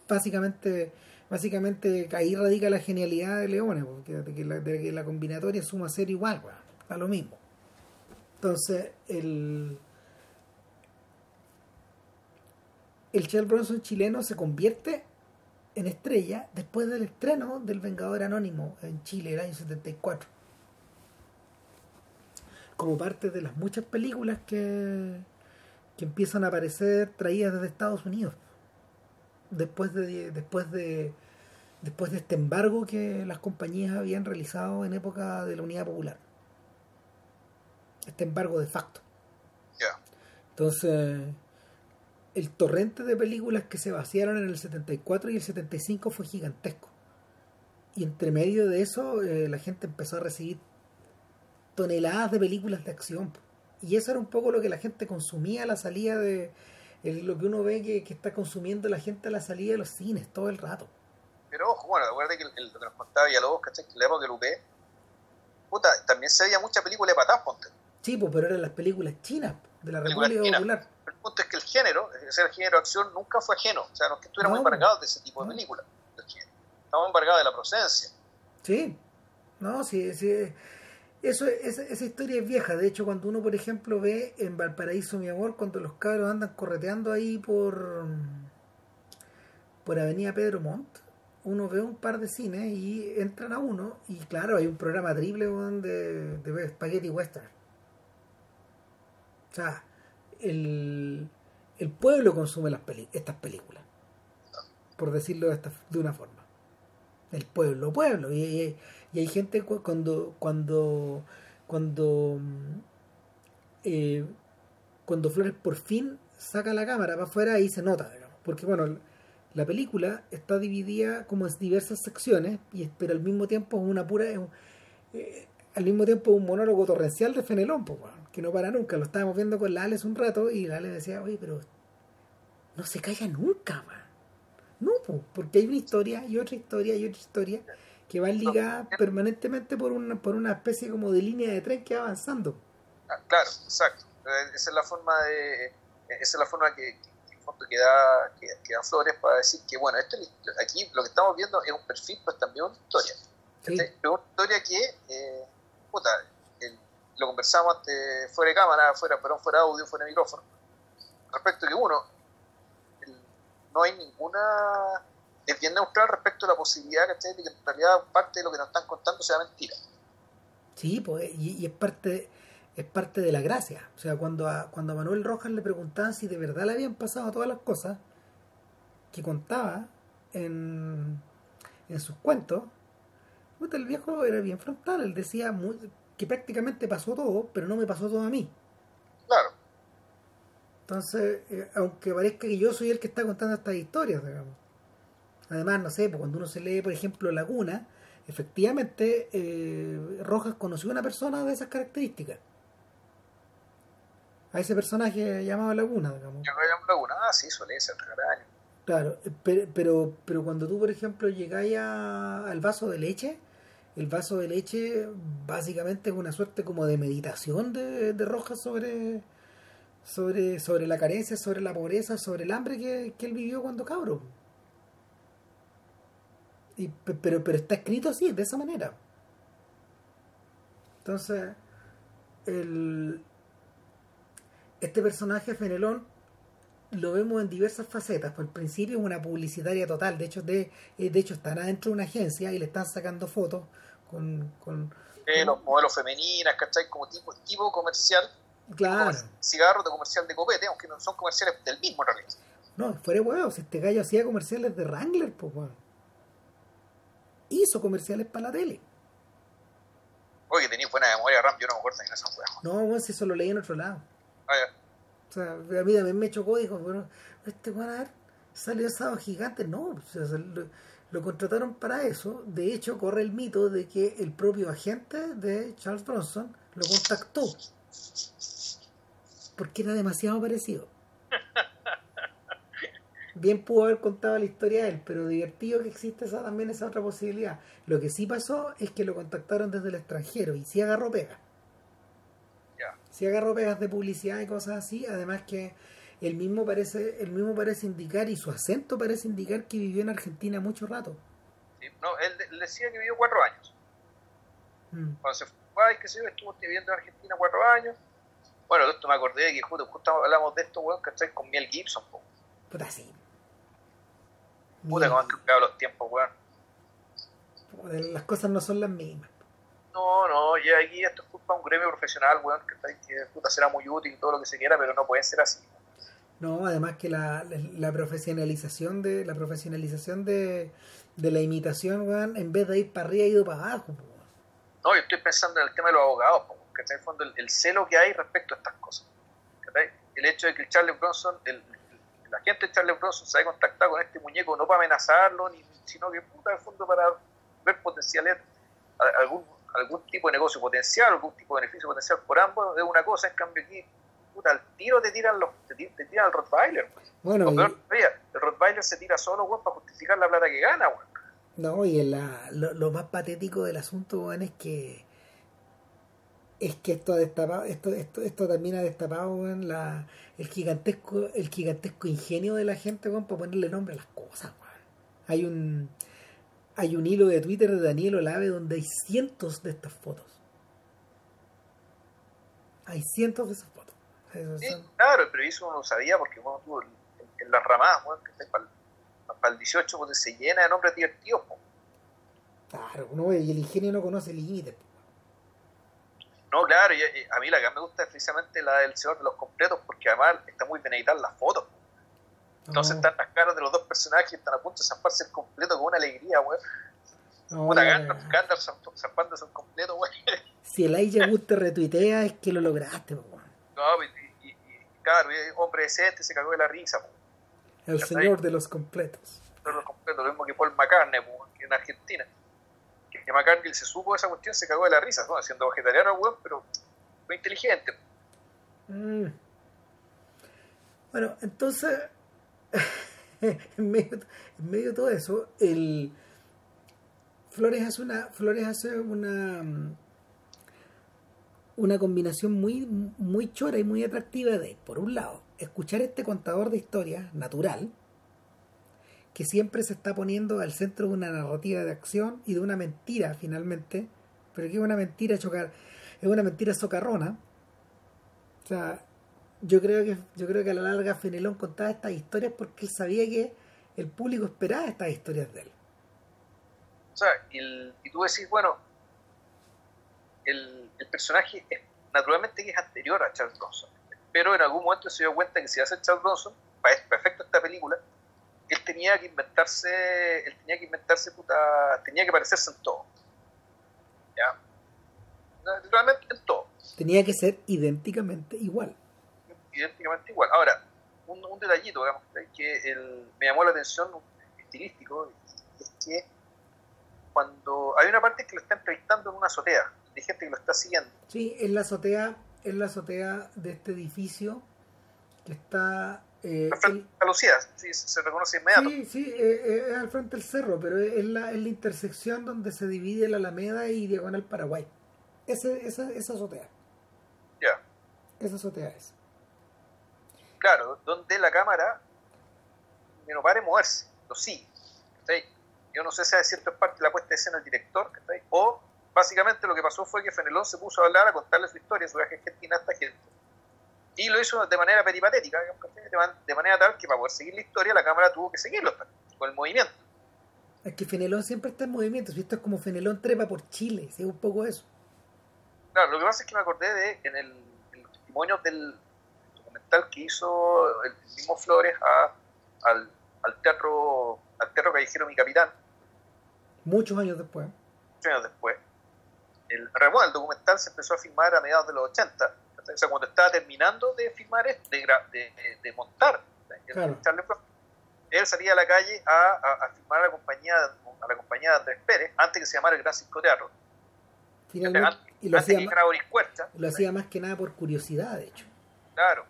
Básicamente básicamente ahí radica la genialidad de Leones porque de que la, de que la combinatoria suma cero igual bueno, a lo mismo. Entonces el el Charles Bronson chileno se convierte en estrella después del estreno del Vengador Anónimo en Chile el año 74. Como parte de las muchas películas que, que empiezan a aparecer traídas desde Estados Unidos. Después de, después de después de este embargo que las compañías habían realizado en época de la Unidad Popular. Este embargo de facto. Entonces, el torrente de películas que se vaciaron en el 74 y el 75 fue gigantesco. Y entre medio de eso eh, la gente empezó a recibir toneladas de películas de acción. Y eso era un poco lo que la gente consumía a la salida de... lo que uno ve que, que, está consumiendo la gente a la salida de los cines todo el rato. Pero ojo, bueno, recuerda que el, lo que nos contaba Villalobos, ¿cachai? Que la época que UP, puta, también se veía mucha película de patás, ponte. Sí, pues, pero eran las películas chinas, de la República Popular el punto es que el género, el género de acción nunca fue ajeno. O sea, no es que estuviéramos no, embargados de ese tipo de películas. Estamos embargados de la procedencia. Sí, no, sí, sí. Eso, esa, esa historia es vieja. De hecho, cuando uno, por ejemplo, ve en Valparaíso, mi amor, cuando los cabros andan correteando ahí por, por Avenida Pedro Montt, uno ve un par de cines y entran a uno y claro, hay un programa triple de, de Spaghetti Western. O sea, el, el pueblo consume las peli estas películas, por decirlo de, esta, de una forma. El pueblo, pueblo. Y, y, y hay gente cuando, cuando, cuando, eh, cuando Flores por fin saca la cámara para afuera, ahí se nota, digamos. Porque bueno, la película está dividida como en diversas secciones, y, pero al mismo tiempo es una pura... Eh, al mismo tiempo un monólogo torrencial de Fenelón, pues, bueno que no para nunca. Lo estábamos viendo con la Alex un rato y la Alex decía, oye, pero no se calla nunca, man. No, porque hay una historia y otra historia y otra historia que van ligadas permanentemente por una, por una especie como de línea de tren que va avanzando. Ah, claro, exacto. Eh, esa es la forma de esa es la forma que, que, que, da, que, que, da Flores para decir que bueno, esto, aquí lo que estamos viendo es un perfil, pues también una historia. Sí. Es una historia que eh, puta, lo conversamos fuera de cámara, fuera, perdón, fuera de audio, fuera de micrófono, respecto que uno, no hay ninguna, es bien neutral respecto a la posibilidad de que en realidad parte de lo que nos están contando sea mentira. Sí, pues, y, es parte es parte de la gracia. O sea, cuando a, cuando a Manuel Rojas le preguntaban si de verdad le habían pasado todas las cosas que contaba en, en sus cuentos, el viejo era bien frontal. Él decía muy, que prácticamente pasó todo, pero no me pasó todo a mí. Claro. Entonces, eh, aunque parezca que yo soy el que está contando estas historias, digamos. Además, no sé, pues cuando uno se lee, por ejemplo, Laguna, efectivamente, eh, Rojas conoció a una persona de esas características. A ese personaje llamado Laguna, digamos. Llamado Laguna, ah, sí, suele ser. Claro, pero, pero, pero cuando tú, por ejemplo, llegáis al vaso de leche, el vaso de leche básicamente es una suerte como de meditación de, de Rojas sobre, sobre, sobre la carencia, sobre la pobreza, sobre el hambre que, que él vivió cuando cabro. Y, pero, pero está escrito así, de esa manera. Entonces, el, este personaje, Fenelón, lo vemos en diversas facetas. Por el principio es una publicitaria total. De hecho, de, eh, de hecho están adentro de una agencia y le están sacando fotos con... con, los modelos femeninas, ¿cachai? Como tipo, tipo comercial. Claro. Cigarros de comercial de copete, aunque no son comerciales del mismo en realidad. No, fuera huevos, este gallo hacía comerciales de Wrangler, pues, bueno hizo comerciales para la tele. Oye, tenía buena memoria RAM, yo no me acuerdo en esa juego. No, bueno, si eso lo leí en otro lado. Ah, ya. O sea, a mí también me chocó, dijo, bueno, este ver, salió sábado gigante. No, lo, contrataron para eso. De hecho, corre el mito de que el propio agente de Charles Bronson lo contactó. Porque era demasiado parecido. bien pudo haber contado la historia de él, pero divertido que existe esa, también esa otra posibilidad. Lo que sí pasó es que lo contactaron desde el extranjero y sí agarró pegas. Sí agarró pegas de publicidad y cosas así, además que el mismo parece, el mismo parece indicar y su acento parece indicar que vivió en Argentina mucho rato. Sí, no, él, decía que vivió cuatro años. Mm. Cuando se fue, que se estuvo viviendo en Argentina cuatro años. Bueno, esto me acordé de que justo, justo hablamos de esto, weón, ¿cachai? Con Miel Gibson, po. Puta, sí. Puta, cómo han cambiado los tiempos, weón. Las cosas no son las mismas. No, no, y aquí esto es culpa de un gremio profesional, weón, que, que puta, será muy útil todo lo que se quiera, pero no puede ser así. No, además que la, la profesionalización de la profesionalización de, de la imitación, weón, en vez de ir para arriba, ha ido para abajo. No, yo estoy pensando en el tema de los abogados, que está en el fondo el, celo que hay respecto a estas cosas. El hecho de que Charles Bronson, el, la gente de Charles Bronson se ha contactado con este muñeco no para amenazarlo, ni, sino que puta de fondo para ver potenciales, algún, algún tipo de negocio potencial, algún tipo de beneficio potencial por ambos, es una cosa, en cambio aquí, puta, al tiro te tiran los, te, tiran al Rottweiler. Bueno, el Rottweiler se tira solo, para justificar la plata que gana, No, y la, lo, más patético del asunto, es que es que esto ha destapado, esto, esto, esto también ha destapado la, el gigantesco, el gigantesco ingenio de la gente para ponerle nombre a las cosas. Hay un hay un hilo de Twitter de Daniel Olave donde hay cientos de estas fotos. Hay cientos de esas fotos. claro, pero eso uno lo sabía porque en, las ramadas, para, el 18 pues, se llena de nombres divertidos. Claro, no, y el ingenio no conoce límites. No, claro, y, a mí la que me gusta es precisamente la del Señor de los Completos, porque además está muy bien editada las fotos. Entonces están las caras de los dos personajes que están a punto de zamparse el completo con una alegría, weón. Puta, Gandalf zampándose el completo, weón. Si el Aya te retuitea, es que lo lograste, weón. No, y, y, claro, hombre decente se cagó de la risa, weón. El señor de los completos. De los completos, lo mismo que Paul McCartney, weón, que en Argentina que McCartney se supo esa cuestión, se cagó de la risa, ¿no? Siendo vegetariano, weón, pero fue inteligente. Mm. Bueno, entonces, en, medio, de todo eso, el Flores hace una, Flores hace una una combinación muy, muy chora y muy atractiva de, por un lado, escuchar este contador de historias natural, que siempre se está poniendo al centro de una narrativa de acción y de una mentira finalmente, pero que es una mentira chocar, es una mentira socarrona. O sea, yo creo que yo creo que a la larga Fenelón contaba estas historias porque él sabía que el público esperaba estas historias de él. O sea, y tú decís, bueno, el, el personaje es, naturalmente que es anterior a Charles Bronson, pero en algún momento se dio cuenta que si hace Charles Bronson, para perfecto esta película, él tenía que inventarse, él tenía que inventarse puta, tenía que parecerse en todo. ¿Ya? Realmente Tenía que ser idénticamente igual. Idénticamente igual. Ahora, un, un detallito, digamos, que el, me llamó la atención estilístico, es que cuando hay una parte que lo está entrevistando en una azotea, hay gente que lo está siguiendo. Sí, en la azotea, en la azotea de este edificio que está eh, frente a Lucía, sí, se reconoce inmediato. Sí, sí, eh, eh, es al frente del cerro, pero es la, es la intersección donde se divide la Alameda y Diagonal Paraguay. Ese, esa, esa azotea. Ya. Esa azotea es. Claro, donde la cámara no para de moverse, lo sigue. ¿sí? Yo no sé si a cierto es parte de la puesta de escena del director, ¿sí? o básicamente lo que pasó fue que Fenelón se puso a hablar, a contarle su historia, su viaje argentina a esta gente y lo hizo de manera peripatética, de manera tal que para poder seguir la historia la cámara tuvo que seguirlo con el movimiento. Es que Fenelón siempre está en movimiento, esto es como Fenelón trepa por Chile, es un poco eso. Claro, lo que pasa es que me acordé de en el, en los testimonios del documental que hizo el mismo Flores a, al, al, teatro al teatro callejero Mi Capitán. Muchos años después. Muchos años después. El, el documental se empezó a filmar a mediados de los 80 o sea, cuando estaba terminando de filmar de, de, de montar claro. él salía a la calle a, a, a, filmar a la compañía a la compañía de Andrés Pérez antes que se llamara el Gran Circo Teatro Finalmente, antes, y lo hacía, más, Cuerta, lo hacía más que nada por curiosidad de hecho claro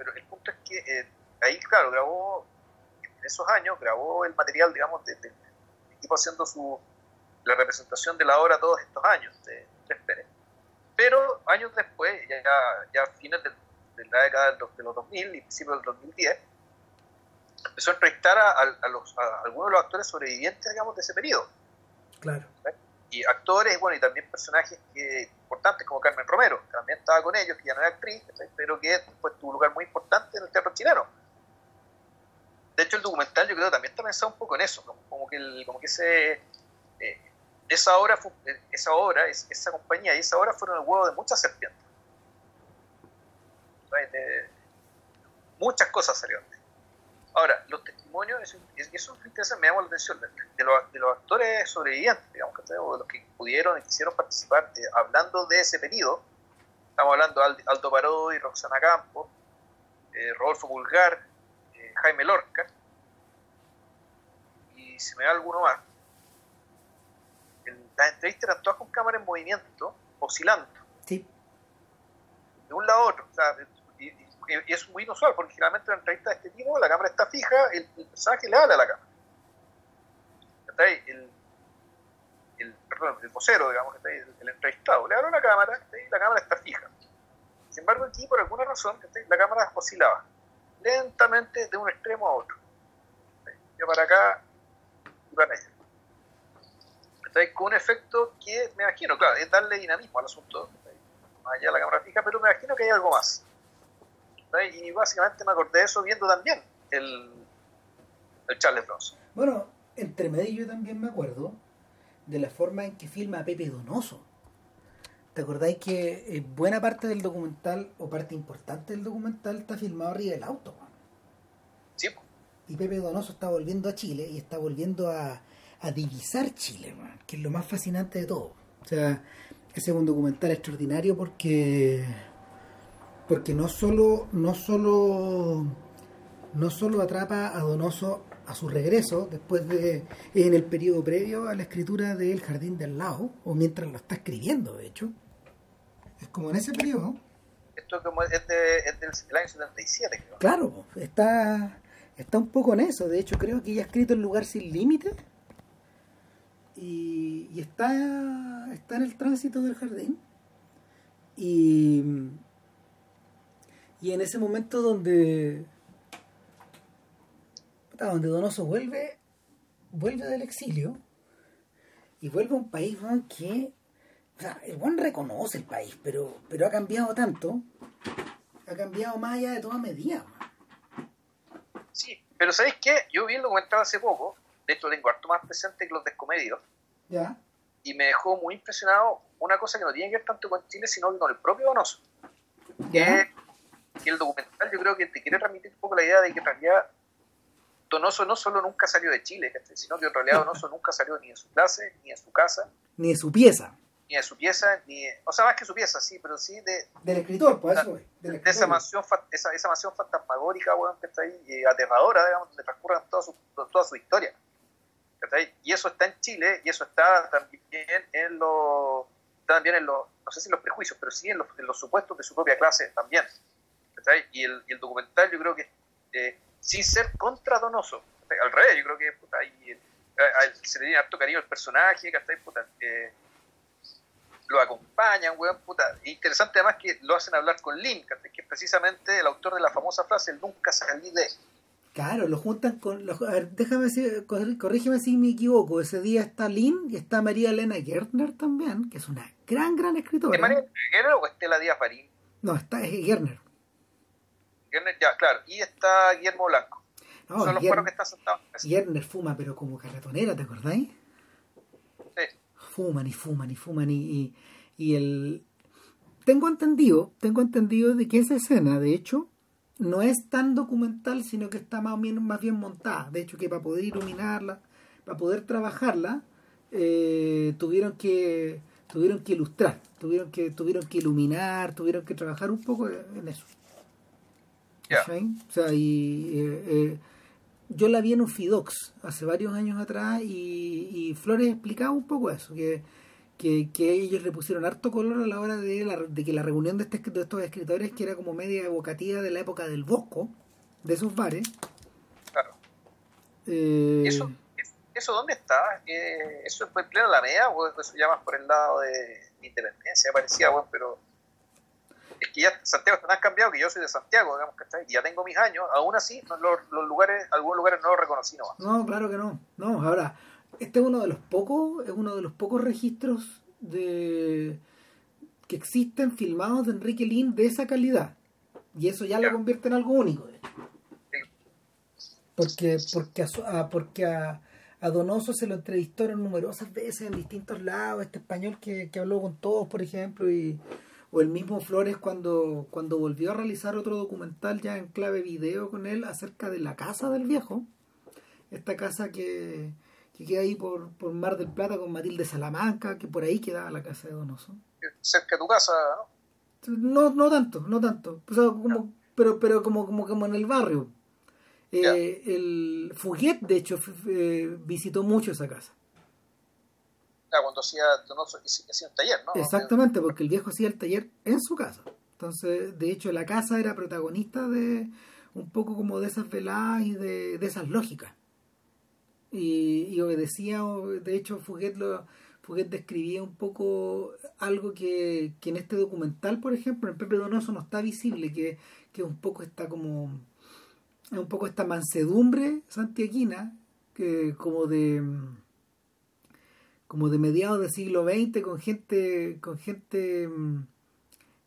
pero el punto es que eh, ahí claro grabó en esos años grabó el material digamos del de, equipo haciendo su la representación de la obra todos estos años de Andrés Pérez pero años después, ya, ya a fines de, de, la década de los 2000 y principios del 2010, empezó a entrevistar a, a, los, a, algunos de los actores sobrevivientes, digamos, de ese periodo. Claro. Y actores, bueno, y también personajes importantes como Carmen Romero, que también estaba con ellos, que ya no era actriz, pero que después tuvo un lugar muy importante en el teatro chileno. De hecho, el documental yo creo también está pensado un poco en eso, como, que, el, como que ese, eh, esa obra, esa obra, esa compañía y esa obra fueron el huevo de muchas serpientes. Muchas cosas salieron. Ahora, los testimonios, eso, eso me llama la atención, de, los, de los, actores sobrevivientes, digamos, que de los que pudieron y quisieron participar, eh, hablando de ese periodo, estamos hablando de Aldo Parodi, Roxana Campos, eh, Rodolfo Bulgar, eh, Jaime Lorca, y si me da alguno más, las entrevistas eran todas con cámara en movimiento, oscilando. Sí. De un lado a otro. O sea, y, es muy inusual, porque generalmente en entrevistas de este tipo la cámara está fija, el, el personaje le habla a la cámara. El, el, perdón, el vocero, digamos, el, el entrevistado, le habla a la cámara y la cámara está fija. Sin embargo, aquí, por alguna razón, la cámara oscilaba lentamente de un extremo a otro. Yo para acá y para allá con un efecto que me imagino, claro, es darle dinamismo al asunto, allá la cámara fija, pero me imagino que hay algo más. Y básicamente me acordé de eso viendo también el, el Charles Bronson. Bueno, entre medio yo también me acuerdo de la forma en que filma Pepe Donoso. ¿Te acordáis que eh, buena parte del documental, o parte importante del documental, está filmado arriba del auto? Sí. Y Pepe Donoso está volviendo a Chile y está volviendo a, a divisar Chile, que es lo más fascinante de todo. O sea, ese es un documental extraordinario porque porque no solo no solo no solo atrapa a Donoso a su regreso después de en el periodo previo a la escritura de El jardín del lado o mientras lo está escribiendo de hecho. Es como en ese periodo. Esto como es, de, es del año 77 creo. claro está está un poco en eso. De hecho creo que ya ha escrito El lugar sin límites y, y, está, está en el tránsito del jardín. Y, y en ese momento donde donde Donoso vuelve vuelve del exilio y vuelve a un país que o sea, el buen reconoce el país pero pero ha cambiado tanto ha cambiado más allá de toda medida sí pero ¿sabéis qué? yo vi el documental hace poco de hecho tengo harto más presente que los descomedios. ¿Ya? Y me dejó muy impresionado una cosa que no tiene que ver tanto con Chile, sino con el propio Donoso. Que, que el documental yo creo que te quiere transmitir un poco la idea de que en realidad Donoso no solo nunca salió de Chile, sino que en realidad Donoso nunca salió ni de su clase, ni de su casa. Ni de su pieza. ni de su pieza, ni o sea, más que su pieza, sí, pero sí de... Del escritor, pues eso, de, esa mansión, esa, esa mansión fantasmagórica, weón, que está ahí, eh, aterradora, digamos, donde transcurren toda su, toda su historia. Y eso está en Chile, y eso está también en los, también en los, no sé si en los prejuicios, pero sí en los, en los supuestos de su propia clase también. Y el, y el documental yo creo que, eh, sin ser contra Donoso, al revés, yo creo que puta, ahí, se le tiene harto cariño al personaje, que puta, eh, lo acompañan, weón, puta. Interesante además que lo hacen hablar con Lin, que es precisamente el autor de la famosa frase, el nunca salí de. Claro, lo juntan con. a ver, déjame decir, corrígeme si me equivoco. Ese día está Lin y está María Elena Gertner también, que es una gran, gran escritora. ¿Es María Gertner o Estela Díaz Farín? No, está es Gertner. Ya, claro. Y está Guillermo Blanco. Son los que están sentados. Gertner fuma, pero como carretonera, ¿te acordáis? fuman y fuman y fuman y, y, el... Tengo entendido, tengo entendido de que esa escena, de hecho, no es tan documental, sino que está más bien, más bien montada. De hecho, que para poder iluminarla, para poder trabajarla, eh, tuvieron que tuvieron que ilustrar, tuvieron que tuvieron que iluminar, tuvieron que trabajar un poco en eso. O sea, y eh, eh, yo la vi en un Fidox hace varios años atrás y, Flores explicaba un poco eso, que, que, ellos le pusieron harto color a la hora de, la, de que la reunión de, este, de estos escritores, que era como media evocativa de la época del Bosco, de esos bares. Claro. Eh, ¿Eso, ¿Eso dónde está? ¿Eso es en pleno Alameda o eso ya más por el lado de Independencia? Parecía, bueno, pero es que ya Santiago está tan cambiado que yo soy de Santiago, digamos, que y ya tengo mis años, aún así los, los lugares, algunos lugares no los reconocí nomás. No, claro que no. No, ahora, este es uno de los pocos, es uno de los pocos registros de que existen filmados de Enrique Lin de esa calidad. Y eso ya lo convierte en algo único. Porque, porque, a, porque a, a, Donoso se lo entrevistaron numerosas veces en distintos lados, este español que, que habló con todos, por ejemplo, y o el mismo Flores cuando, cuando volvió a realizar otro documental ya en clave video con él acerca de la casa del viejo, esta casa que, que queda ahí por, por Mar del Plata con Matilde Salamanca, que por ahí quedaba la casa de Donoso. Cerca de tu casa, ¿no? No, tanto, no tanto. como, pero, pero como, como, como en el barrio. Eh, el Fuguet, de hecho, eh, visitó mucho esa casa cuando hacía, hacía un taller, ¿no? Exactamente, porque el viejo hacía el taller en su casa. Entonces, de hecho, la casa era protagonista de un poco como de esas veladas y de, esas lógicas. Y, obedecía, de hecho, Fuguet, lo, Fuguet describía un poco algo que, que en este documental, por ejemplo, en Pepe Donoso no está visible, que, que un poco está como un poco esta mansedumbre santiaguina, que como de como de mediados del siglo XX con gente con gente mm,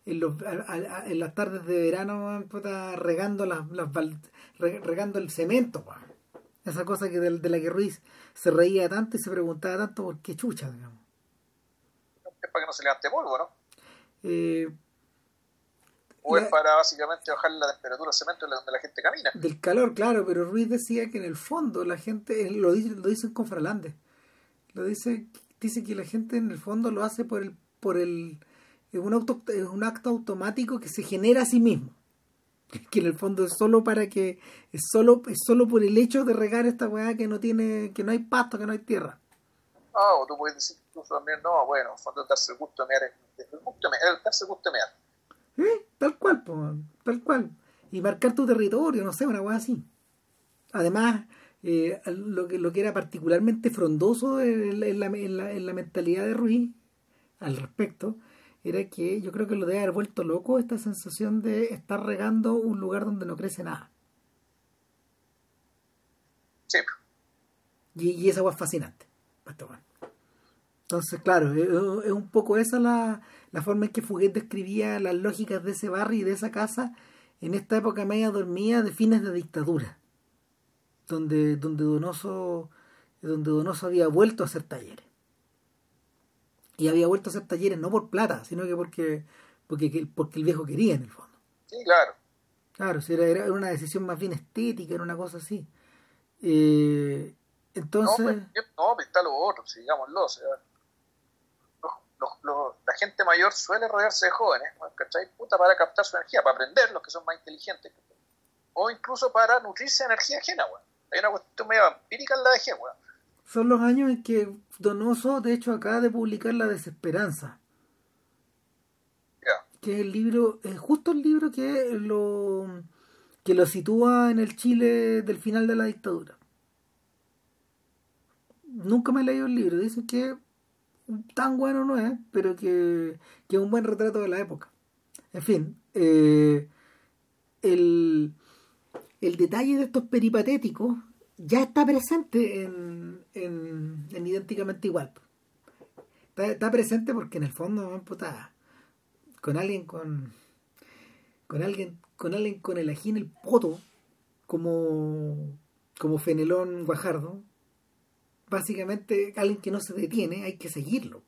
en, los, en las tardes de verano regando las, regando el cemento esa cosa que de, la que Ruiz se reía tanto y se preguntaba tanto por qué chucha digamos es para que no se levante polvo ¿no? Eh, o es para básicamente bajar la temperatura del cemento donde la gente camina. Del calor, claro, pero Ruiz decía que en el fondo la gente, lo, dice, lo dicen con Fralandes, lo dice dice que la gente en el fondo lo hace por el por el es un, auto, es un acto automático que se genera a sí mismo. Que en el fondo es solo para que es solo es solo por el hecho de regar esta weá que no tiene que no hay pasto que no hay tierra. Ah o tú puedes decir incluso también no bueno en el fondo darse el gusto de mear el gusto de mear, darse el gusto de mear. ¿Eh? tal cual tal cual. Y marcar tu territorio no sé una weá así. Además eh, lo, que, lo que era particularmente frondoso en la, en, la, en la, mentalidad de Ruiz al respecto era que yo creo que lo debe haber vuelto loco esta sensación de estar regando un lugar donde no crece nada. Sí. Y, y esa es fascinante. Entonces, claro, es, un poco esa la, la forma en que Fuguet describía las lógicas de ese barrio y de esa casa en esta época media dormida de fines de dictadura donde, donde Donoso donde Donoso había vuelto a hacer talleres. Y había vuelto a hacer talleres no por plata, sino que porque, porque, porque el viejo quería en el fondo. Sí, claro. Claro, era, era una decisión más bien estética, era una cosa así. Eh, entonces... No, pues, no, pues, está lo otro, digámoslo. O sea, la gente mayor suele rodearse de jóvenes, ¿cachai? Puta, para captar su energía, para aprender los que son más inteligentes, o incluso para nutrirse de energía ajena, weón. Hay una cuestión medio empírica en la vejez, weón. Son los años en que Donoso, de hecho, acaba de publicar La Desesperanza. Que es el libro, es justo el libro que lo, que lo sitúa en el Chile del final de la dictadura. Nunca me he leído el libro, dicen que tan bueno no es, pero que, que es un buen retrato de la época. En fin, eh, el, el detalle de estos peripatéticos ya está presente en, en, idénticamente igual. Está, presente porque en el fondo, puta, con alguien con con alguien con alguien con el ají el poto como como Fenelón Guajardo básicamente alguien que no se detiene hay que seguirlo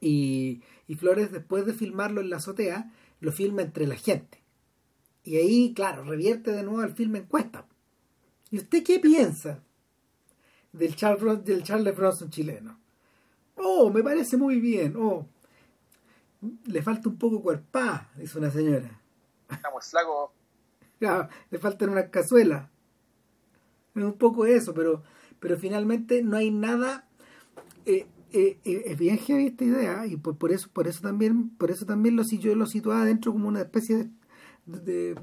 y, y Flores después de filmarlo en la azotea lo filma entre la gente y ahí claro revierte de nuevo al filme encuesta ¿Y usted qué piensa del Charles, del Charles Bronson chileno? Oh, me parece muy bien. Oh, le falta un poco cuerpá, dice una señora. Estamos flacos. le faltan unas cazuelas. Es un poco eso, pero, pero finalmente no hay nada. Eh, eh, eh, es bien heavy esta idea y por, por, eso por eso también por eso también lo yo lo situaba dentro como una especie de, de,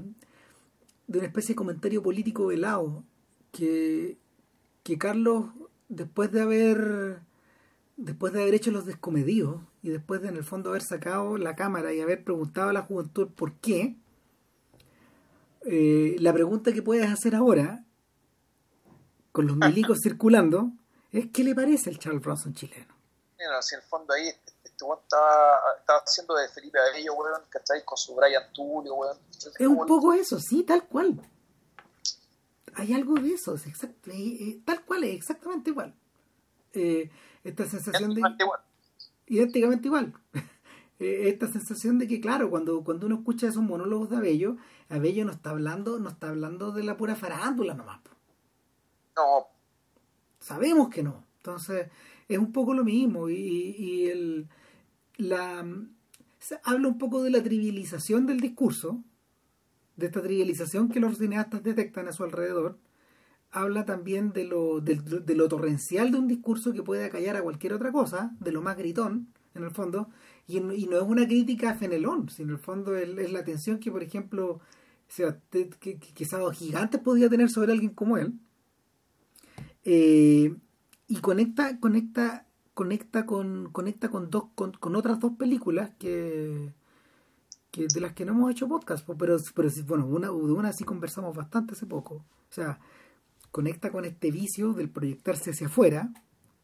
de una especie de comentario político velado que, que Carlos, después de haber después de haber hecho los descomedidos y después de en el fondo haber sacado la cámara y haber preguntado a la juventud por qué, eh, la pregunta que puedes hacer ahora, con los milicos circulando, es ¿qué le parece el Charles Bronson chileno? Bueno, si en el fondo ahí este, este estaba, estaba haciendo de Felipe Abello, weón, ¿cachai? Con su Brian Tulio, weón. Es un poco eso, sí, tal cual hay algo de eso, es exacto, tal cual, es exactamente igual. Eh, esta sensación de... Igual. Idénticamente igual. Eh, esta sensación de que, claro, cuando, cuando uno escucha esos monólogos de Abello, Abello no está hablando, no está hablando de la pura farándula nomás. No. Sabemos que no. Entonces, es un poco lo mismo. Y, y el, la, habla un poco de la trivialización del discurso, de esta trivialización que los cineastas detectan a su alrededor, habla también de lo, de, lo torrencial de un discurso que puede acallar a cualquier otra cosa, de lo más gritón, en el fondo, y, no es una crítica a Fenelón, sino en el fondo es, la atención que, por ejemplo, o sea, que, que, Gigantes podría tener sobre alguien como él. Eh, y conecta, conecta, conecta con, conecta con dos, con otras dos películas que, que de las que no hemos hecho podcast, pero, pero bueno, una, de una sí conversamos bastante hace poco. O sea, conecta con este vicio del proyectarse hacia afuera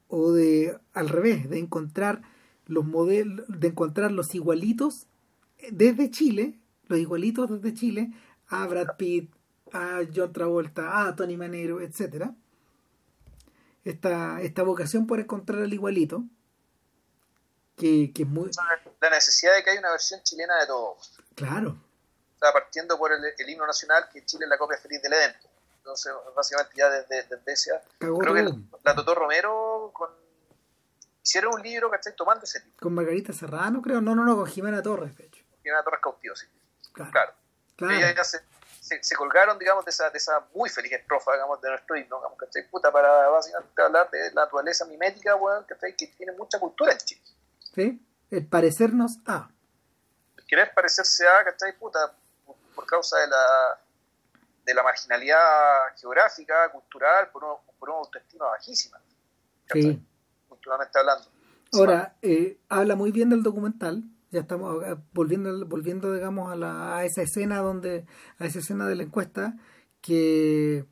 o de al revés, de encontrar los modelos, de encontrar los igualitos desde Chile, los igualitos desde Chile a Brad Pitt, a John Travolta, a Tony Manero, etcétera. Esta, esta vocación por encontrar al igualito que, que es muy... La necesidad de que haya una versión chilena de todo. Claro. O sea, partiendo por el, himno nacional, que Chile es la copia feliz del Edén. Entonces, básicamente ya desde, desde ese... Creo que la Totó Romero con, hicieron un libro, que ¿cachai? Tomando ese libro. Con Margarita Serrano, creo. No, no, no, con Jimena Torres, de hecho. Jimena Torres cautivo, sí. Claro. claro. Se, se, colgaron, digamos, de esa, de esa muy feliz estrofa, digamos, de nuestro himno, digamos, ¿cachai? Puta, para básicamente hablar de la naturaleza mimética, weón, ¿cachai? Que tiene mucha cultura en Chile. ¿sí? El parecernos a. Querer parecerse a, ¿cachai? Puta, por, causa de la, de la marginalidad geográfica, cultural, por, por una autoestima bajísima. Sí. Culturalmente hablando. Ahora, eh, habla muy bien del documental. Ya estamos eh, volviendo, volviendo digamos, a, la, a esa escena donde, a esa escena de la encuesta, que,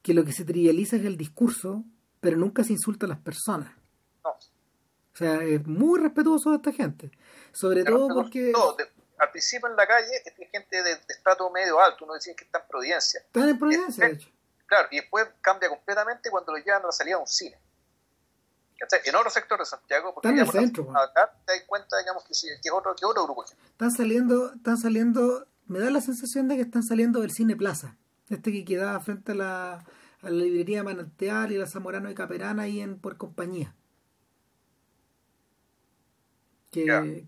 que lo que se trivializa es el discurso, pero nunca se insulta a las personas. O sea, es muy respetuoso de esta gente. Sobre todo porque... No, al principio en la calle es gente de, estrato medio alto, uno decía que está en Providencia. Están en Providencia, de hecho. Claro, y después cambia completamente cuando lo llevan a la salida de un cine. En otro sector de Santiago, porque están en el centro. Acá te das cuenta, digamos, que, es otro, que otro grupo. Están saliendo, están saliendo, me da la sensación de que están saliendo del Cine Plaza, este que quedaba frente a la, a la librería Manantial y la Zamorano y Caperana ahí en por compañía. que,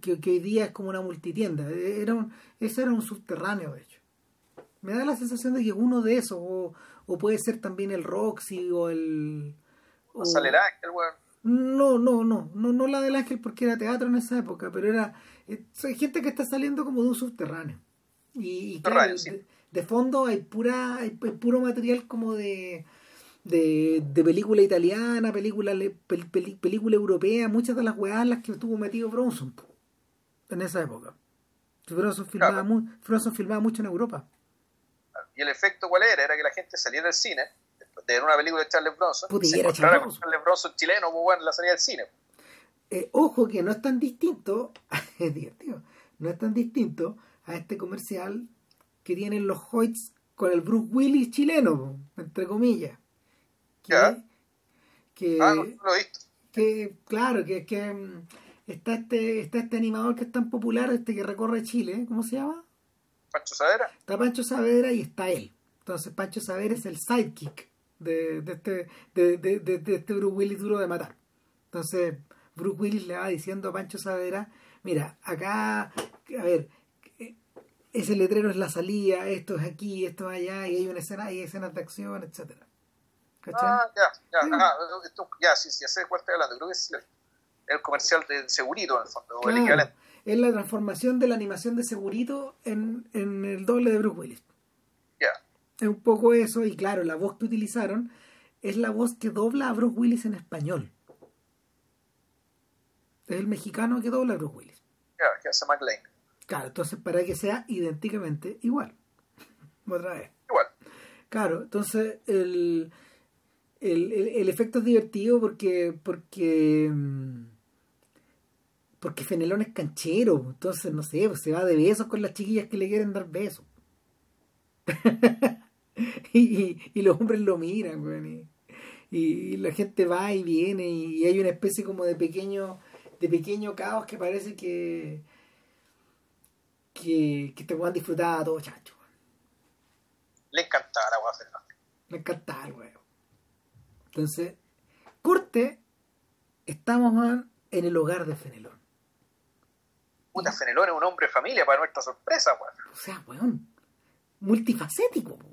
que, hoy día es como una multitienda. Era un, ese era un subterráneo, de hecho. Me da la sensación de que uno de esos, o, o puede ser también el Roxy o el... O, sale el Ángel, weón. No, no, no, no, no la del Ángel porque era teatro en esa época, pero era eh, hay gente que está saliendo como de un subterráneo. Y, claro, de, fondo hay pura hay puro material como de de, de película italiana, película, película europea, muchas de las weas las que estuvo metido Bronson en esa época. Bronson filmaba, filmaba mucho en Europa. ¿Y el efecto cuál era? Era que la gente saliera del cine, de una película de Charles Bronson, y se encontrara con Charles Bronson chileno muy bueno en la salida del cine. Eh, ojo que no es tan distinto, es divertido, no es tan distinto a este comercial que tienen los Hoyts con el Bruce Willis chileno, entre comillas que, que, ah, lo he visto. que claro, que, que mm, está este, está este animador que es tan popular, este que recorre Chile, ¿cómo se llama? Pancho Savera. Está Pancho Savera y está él. Entonces Pancho Savera es el sidekick de, de este, de, de, de, este Bruce Willis duro de matar. Entonces Bruce Willis le va diciendo a Pancho Savera, mira, acá, a ver, ese letrero es la salida, esto es aquí, esto es allá, y hay una escena, hay escenas de acción, etcétera. Ah, ya, ya, sí. ah, esto, ya, sí, sí, sé cuál estoy hablando. Creo que es el, comercial de Segurito, en el fondo, o el equivalente. Es la transformación de la animación de Segurito en, en el doble de Bruce Willis. Es un poco eso, y claro, la voz que utilizaron es la voz que dobla a Bruce Willis en español. Es el mexicano que dobla a Bruce Willis. Ya, que hace McLean. Claro, entonces para que sea idénticamente igual. Otra vez. Igual. Claro, entonces el el, el, efecto es divertido porque porque mm, porque Fenelón es canchero entonces no sé pues, se va de besos con las chiquillas que le quieren dar besos y, y, los hombres lo miran y, la gente va y viene y hay una especie como de pequeño de pequeño caos que parece que que, que te puedan disfrutar a todos chacho le encantaba la le encantaba el entonces, corte, estamos en el hogar de Fenelón. Puta, Fenelón es un hombre de familia para nuestra sorpresa, weón. O sea, weón, multifacético, weón.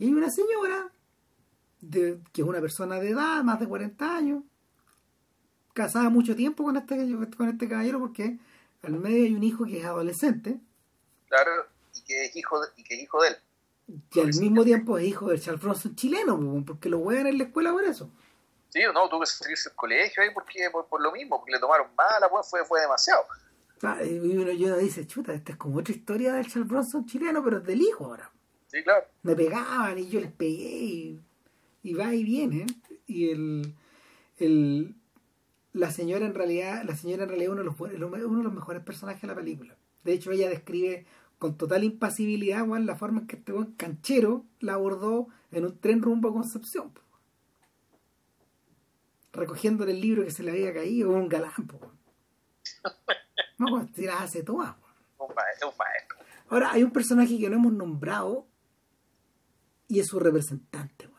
Y hay una señora, de, que es una persona de edad, más de 40 años, casada mucho tiempo con este, con este caballero porque al medio hay un hijo que es adolescente. Claro, y que es hijo y que es hijo de él que al mismo tiempo es hijo del Charles Bronson chileno, porque lo juegan en la escuela por eso. Sí, no, tuvo que salirse del colegio ahí porque, por, lo mismo, porque le tomaron mala, pues fue, fue demasiado. Ah, y uno, dice, chuta, esta es como otra historia del Charles Bronson chileno, pero es del hijo ahora. Sí, claro. Me pegaban y yo les pegué y, va y viene. Y el, el, la señora en realidad, la señora en realidad uno de los, uno de los mejores personajes de la película. De hecho, ella describe con total impasibilidad, la forma en que este buen canchero la abordó en un tren rumbo a Concepción. Recogiéndole el libro que se le había caído, un galán, No, pues si las hace todas. Un maestro, un maestro. Ahora, hay un personaje que no hemos nombrado y es su representante,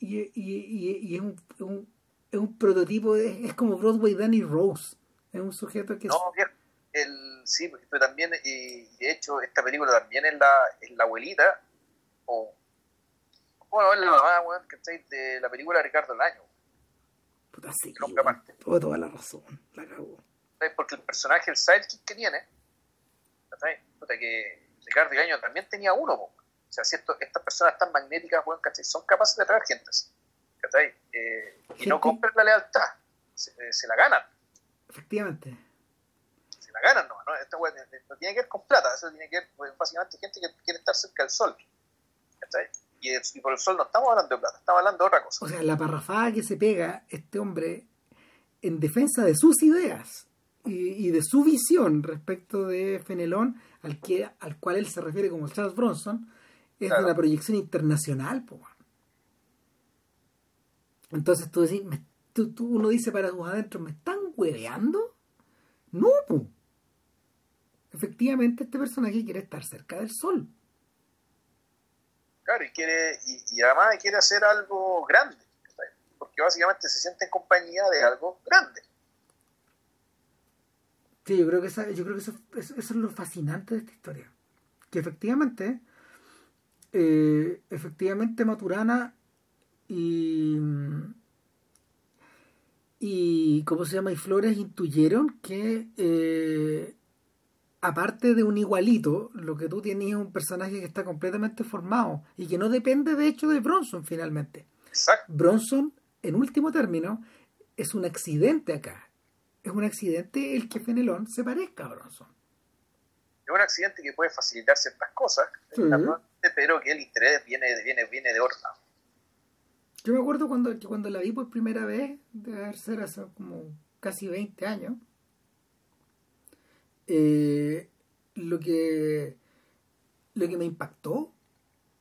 y, y, y, es, un, es un prototipo, de, es como Broadway Danny Rose. Es un sujeto que... No, el, sí, pero también, y de hecho, esta película también es la, es la abuelita, o, bueno, es la mamá, weón, ¿cachai? De la película de Ricardo Laño. Puta, sí, tuvo toda la razón, la cagó. Porque el personaje, el sidekick que tiene, ¿cachai? Puta, que Ricardo Laño también tenía uno, O sea, si estas personas tan magnéticas, ¿cachai? Son capaces de traer gente así, ¿cachai? Eh, y no compren la lealtad, se, se la ganan. Efectivamente ganan, no, no, esta no tiene que ver con plata, eso tiene que ver pues, básicamente gente que quiere estar cerca del sol. Y, y, por el sol no estamos hablando de plata, estamos hablando de otra cosa. O sea, la parrafada que se pega este hombre en defensa de sus ideas y, de su visión respecto de Fenelón, al, que, al cual él se refiere como Charles Bronson, es de la proyección internacional. Po. Entonces tú decís, tú, uno dice para sus adentros, ¿me están hueveando? No, efectivamente este personaje quiere estar cerca del sol. Claro, y quiere, y, además quiere hacer algo grande. porque básicamente se siente en compañía de algo grande. Sí, yo creo que, yo creo que eso, es lo fascinante de esta historia. Que efectivamente, eh, efectivamente Maturana y, y, ¿cómo se llama? Y Flores intuyeron que eh, aparte de un igualito, lo que tú tienes es un personaje que está completamente formado y que no depende de hecho de Bronson finalmente. Exacto. Bronson, en último término, es un accidente acá. Es un accidente el que Fenelón se parezca a Bronson. Es un accidente que puede facilitar ciertas cosas, pero que el interés viene, viene, viene de horno. Yo me acuerdo cuando, cuando la vi por primera vez, debe ser hace como casi 20 años, eh, lo que lo que me impactó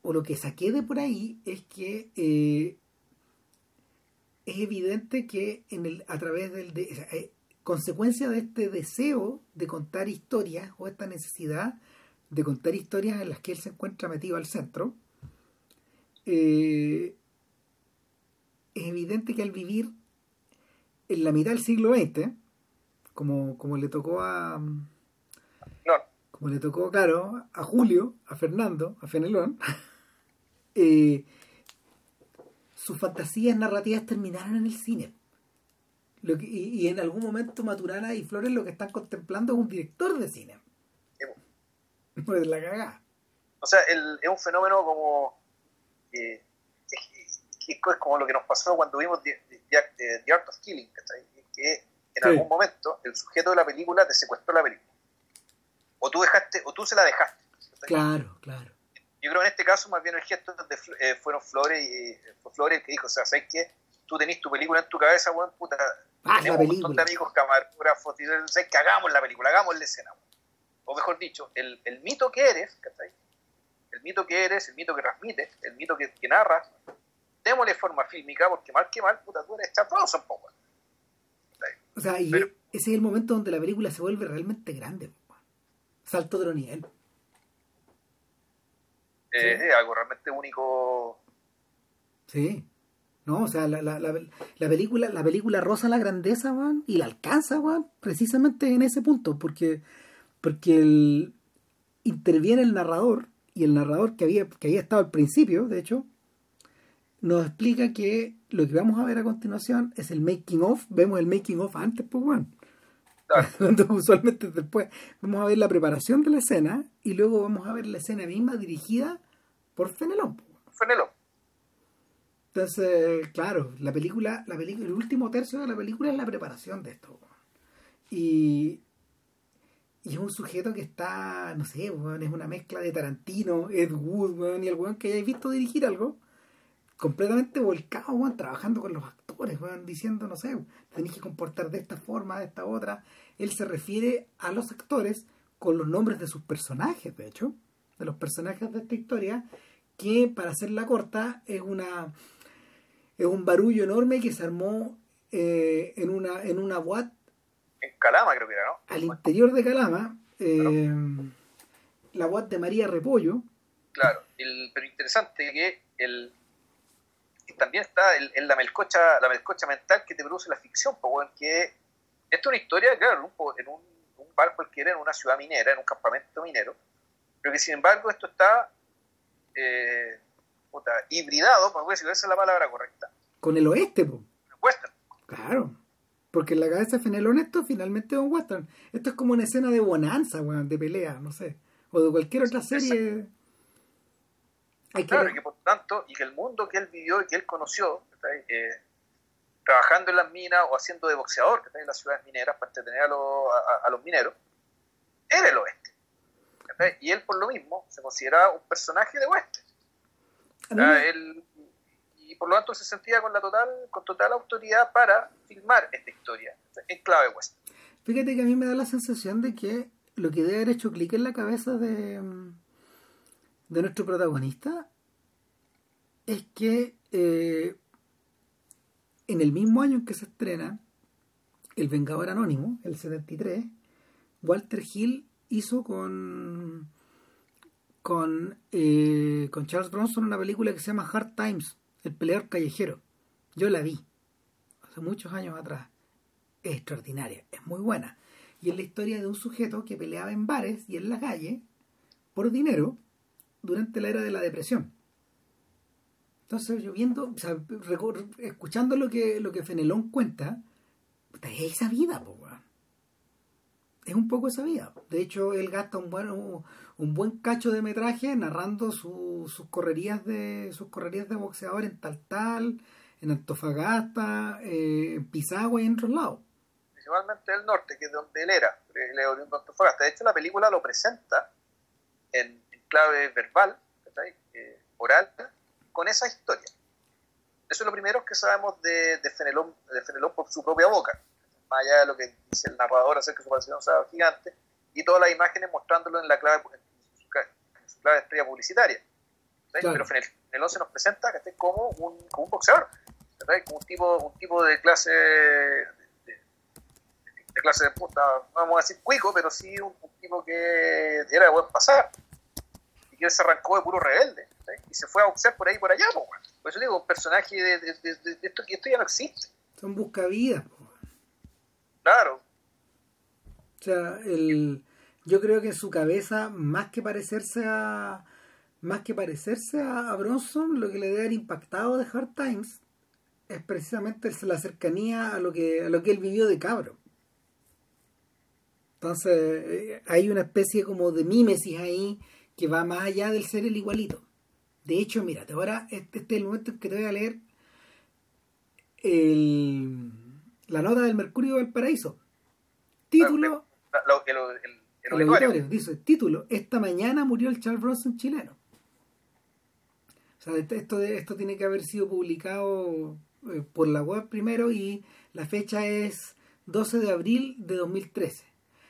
o lo que saqué de por ahí es que eh, es evidente que en el a través del de, eh, consecuencia de este deseo de contar historias o esta necesidad de contar historias en las que él se encuentra metido al centro es evidente que al vivir en la mitad del siglo XX como, como le tocó a como le tocó, claro, a Julio, a Fernando, a Fenelón, eh, sus fantasías narrativas terminaron en el cine. y, en algún momento Maturana y Flores lo que están contemplando es un director de cine. Pues la cagada. O sea, es un fenómeno como. Eh, es, como lo que nos pasó cuando vimos The, Art of Killing, que en algún momento el sujeto de la película te secuestró la película o tú dejaste, o tú se la dejaste. Claro, claro. Yo creo que en este caso más bien el gesto de, eh, fueron Flores y fue Flores el que dijo, o sea, ¿sabes qué? Tú tenés tu película en tu cabeza, weón, puta. Ah, tenemos un montón de amigos camarógrafos, ¿sabes que hagamos la película, hagamos la escena, O mejor dicho, el, el mito que eres, ¿cachai? El mito que eres, el mito que transmites, el mito que, que narras, démosle forma fílmica, porque mal que mal, puta, tú eres chaposo un poco. O sea, y ese es el momento donde la película se vuelve realmente grande salto de lo nivel. Eh, es algo realmente único. Sí. No, o sea, la, la, la, película la película roza la grandeza, Juan, y la alcanza, Juan, precisamente en ese punto, porque porque el, interviene el narrador, y el narrador que había, que había estado al principio, de hecho, nos explica que lo que vamos a ver a continuación es el making of, vemos el making of antes, pues, bueno usualmente después vamos a ver la preparación de la escena y luego vamos a ver la escena misma dirigida por Fenelón. Fenelón. Entonces, claro, la película, la película, el último tercio de la película es la preparación de esto. Y, y es un sujeto que está, no sé, es una mezcla de Tarantino, Ed Wood, y el weón que hayáis visto dirigir algo, completamente volcado, trabajando con los actores, diciendo, no sé, tenéis que comportar de esta forma, de esta otra. Él se refiere a los actores con los nombres de sus personajes, de hecho, de los personajes de esta historia, que para hacerla corta es una es un barullo enorme que se armó eh, en una en una en Calama creo que era, ¿no? Al interior de Calama, eh, la boat de María Repollo. Claro, pero interesante que el, también está en, la melcocha la melcocha mental que te produce la ficción, pues, que esta es una historia, claro, en un, un bar cualquiera, en una ciudad minera, en un campamento minero, pero que sin embargo esto está eh, hibridado, por decir, esa es la palabra correcta. Con el oeste, pues. western. Claro. Porque en la cabeza de Fenelón esto finalmente es un western. Esto es como una escena de bonanza, de pelea, no sé. O de cualquier otra serie claro, y que por tanto, y que el mundo que él vivió y que él conoció, eh, trabajando en las minas o haciendo de boxeador, que está en las ciudades mineras para entretener a, los mineros, era el oeste. Y él por lo mismo se consideraba un personaje de oeste. y por lo tanto se sentía con la total, con total autoridad para filmar esta historia en clave oeste. Fíjate que a mí me da la sensación de que lo que debe haber hecho clic en la cabeza de de nuestro protagonista es que eh, en el mismo año en que se estrena El Vengador Anónimo, el 73, Walter Hill hizo con con, eh, con Charles Bronson una película que se llama Hard Times, el peleador callejero, Yo la vi hace muchos años atrás. Es extraordinaria, es muy buena. Y es la historia de un sujeto que peleaba en bares y en la calle por dinero durante la era de la depresión. Entonces yo viendo, o sea, escuchando lo que, lo que Fenelón cuenta, es esa vida, po, es un poco esa vida. De hecho, él gasta un buen, un buen cacho de metraje narrando sus correrías de sus correrías de boxeador en Tal Tal, en Antofagasta, eh, en Pisagua y en otros lados. Principalmente el norte, que es donde él era, él es de Antofagasta. De hecho, la película lo presenta en, clave verbal, eh, oral, con esa historia. Eso es lo primero que sabemos de, de, Fenelón, de Fenelón por su propia boca más allá de lo que dice el narrador acerca de su aparición sábado gigante, y todas las imágenes mostrándolo en la clave, en su, clave de estrella publicitaria. Pero Fenelón se nos presenta que como un, como un boxeador, como un tipo, un tipo de clase de, clase de puta, no vamos a decir cuico, pero sí un, tipo que era de buen pasar y que se arrancó de puro rebelde y se fue a boxear por ahí y por allá. Por eso digo, un personaje de, de, esto, esto ya no existe. Son buscavidas. Claro. O sea, el, yo creo que en su cabeza, más que parecerse a más que parecerse a, Bronson, lo que le debe haber impactado de Hard Times es precisamente la cercanía a lo que a lo que él vivió de cabro. Entonces, eh, hay una especie como de mímesis ahí que va más allá del ser el igualito. De hecho, mírate, ahora este, este es el momento en que te voy a leer el la nota del Mercurio del Paraíso. Título. Dice: título: Esta mañana murió el Charles Bronson chileno. O sea, esto, esto tiene que haber sido publicado eh, por la web primero y la fecha es 12 de abril de 2013.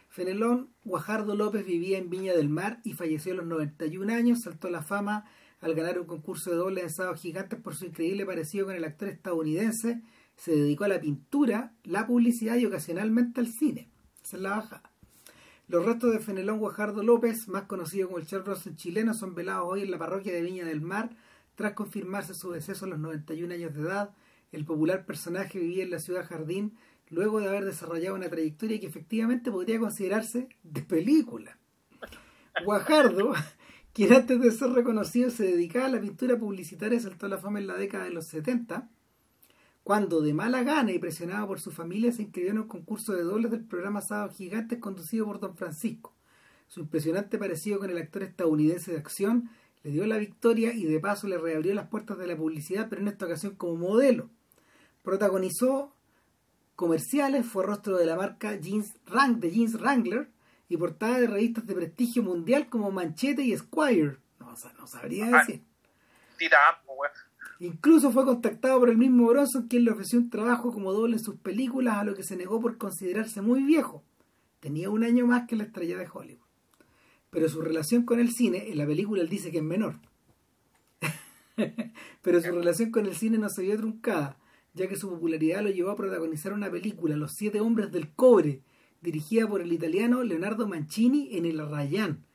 Fenelón Guajardo López vivía en Viña del Mar y falleció a los 91 años. Saltó a la fama al ganar un concurso de doble de sábado gigantes por su increíble parecido con el actor estadounidense se dedicó a la pintura, la publicidad y ocasionalmente al cine. Esa es la baja. Los restos de Fenelón Guajardo López, más conocido como el Charles chileno, son velados hoy en la parroquia de Viña del Mar, tras confirmarse su deceso a los 91 años de edad. El popular personaje vivía en la ciudad Jardín luego de haber desarrollado una trayectoria que efectivamente podría considerarse de película. Guajardo, quien antes de ser reconocido se dedicaba a la pintura publicitaria, saltó a la fama en la década de los 70 cuando de mala gana y presionado por su familia se inscribió en un concurso de dobles del programa Sábado Gigantes conducido por Don Francisco. Su impresionante parecido con el actor estadounidense de acción le dio la victoria y de paso le reabrió las puertas de la publicidad, pero en esta ocasión como modelo. Protagonizó comerciales, fue rostro de la marca jeans Rank de Jeans Wrangler y portada de revistas de prestigio mundial como Manchete y Squire. No, no sabría decir. Incluso fue contactado por el mismo Bronson, quien le ofreció un trabajo como doble en sus películas, a lo que se negó por considerarse muy viejo. Tenía un año más que la estrella de Hollywood. Pero su relación con el cine, en la película él dice que es menor. Pero su relación con el cine no se vio truncada, ya que su popularidad lo llevó a protagonizar una película, Los Siete Hombres del Cobre, dirigida por el italiano Leonardo Mancini en el Rayán,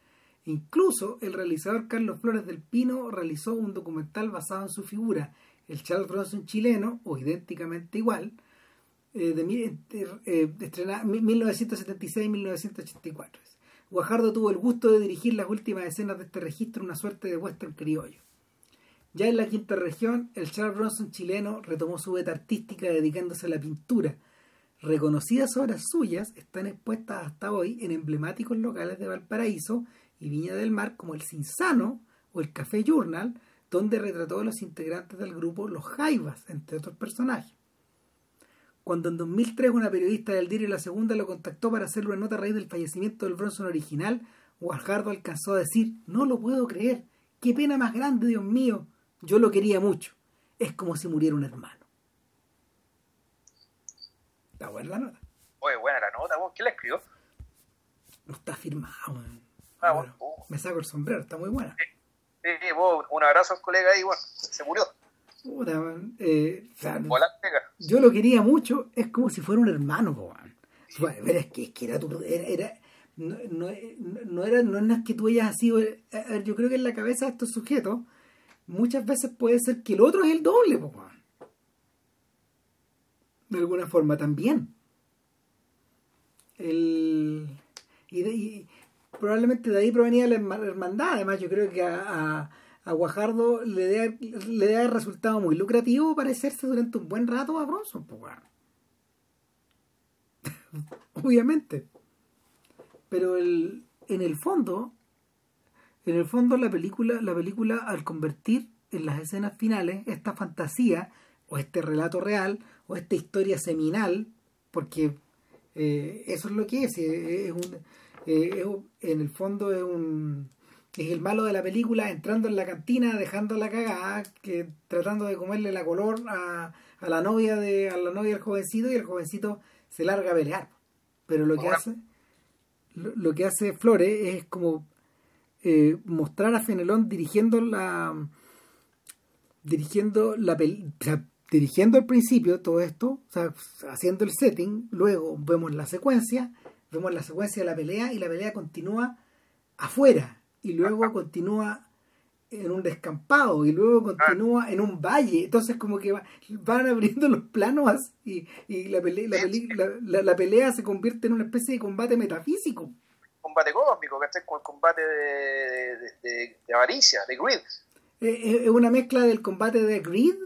Incluso el realizador Carlos Flores del Pino realizó un documental basado en su figura, el Charles Bronson chileno, o idénticamente igual, eh, de, eh, 1976-1984. Guajardo tuvo el gusto de dirigir las últimas escenas de este registro, una suerte de western criollo. Ya en la quinta región, el Charles Bronson chileno retomó su beta artística dedicándose a la pintura. Reconocidas obras suyas están expuestas hasta hoy en emblemáticos locales de Valparaíso y Viña del Mar como el Cinsano o el Café Journal, donde retrató a los integrantes del grupo Los Jaivas, entre otros personajes. Cuando en 2003 una periodista del diario La Segunda lo contactó para hacerle una nota a raíz del fallecimiento del Bronson original, Guajardo alcanzó a decir, no lo puedo creer, qué pena más grande, Dios mío, yo lo quería mucho, es como si muriera un hermano. Está buena la nota. Oye, buena la nota, ¿quién la escribió? No está firmado, Ah, me saco el sombrero, está muy buena. Sí, un abrazo al colega ahí, bueno, se murió. eh, yo lo quería mucho, es como si fuera un hermano, weón. es que, era tu, era, no, no, no, era, no es que tú hayas sido, eh, yo creo que en la cabeza de estos sujetos, muchas veces puede ser que el otro es el doble, weón. de alguna forma también. El, y, probablemente de ahí provenía la hermandad. Además, yo creo que a, a, Guajardo le debe, le haber resultado muy lucrativo parecerse durante un buen rato a Bronson. Pues, Obviamente. Pero el, en el fondo, en el fondo la película, la película al convertir en las escenas finales esta fantasía o este relato real o esta historia seminal, porque eh, eso es lo que es, eh, es, un, eh, en el fondo es un es el malo de la película entrando en la cantina dejando la cagada que tratando de comerle la color a, a la novia de a la novia del jovencito y el jovencito se larga a pelear. Pero lo que hace lo, que hace Flores es como mostrar a Fenelón dirigiendo la dirigiendo la película dirigiendo al principio todo esto, o sea, haciendo el setting, luego vemos la secuencia, vemos la secuencia de la pelea y la pelea continúa afuera y luego continúa en un descampado y luego continúa en un valle. Entonces como que van abriendo los planos y, y la, pelea, la, la, pelea se convierte en una especie de combate metafísico. Combate cósmico, ¿cachai? Con el combate de, de, de, avaricia, de greed. Es una mezcla del combate de greed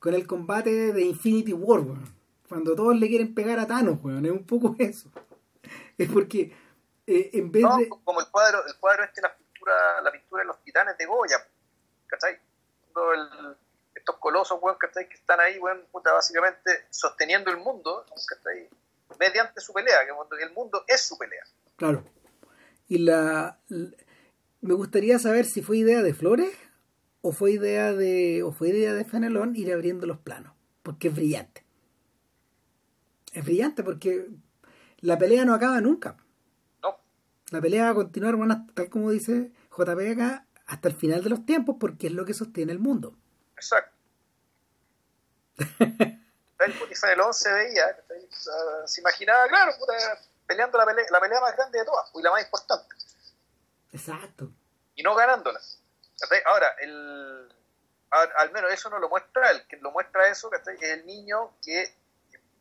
con el combate de Infinity War, Cuando todos le quieren pegar a Thanos, weón. Es un poco eso. Es porque eh, en vez de... Como el cuadro, el cuadro este, la pintura, la pintura de los titanes de Goya, ¿cachai? El, estos colosos, weón, ¿cachai? Que están ahí, weón, puta, básicamente sosteniendo el mundo, ¿cachai? Mediante su pelea, que el mundo es su pelea. Claro. Y la... Me gustaría saber si fue idea de Flores o fue idea de o fue idea de Fenelón ir abriendo los planos porque es brillante es brillante porque la pelea no acaba nunca. No. la pelea va a continuar bueno, tal como dice JP hasta el final de los tiempos porque es lo que sostiene el mundo. Exacto. Y Fenelón se veía se imaginaba claro peleando la pelea, la pelea más grande de todas y la más importante. Exacto. Y no ganándola. Ahora, el, al menos eso no lo muestra él, que lo muestra eso es el niño que,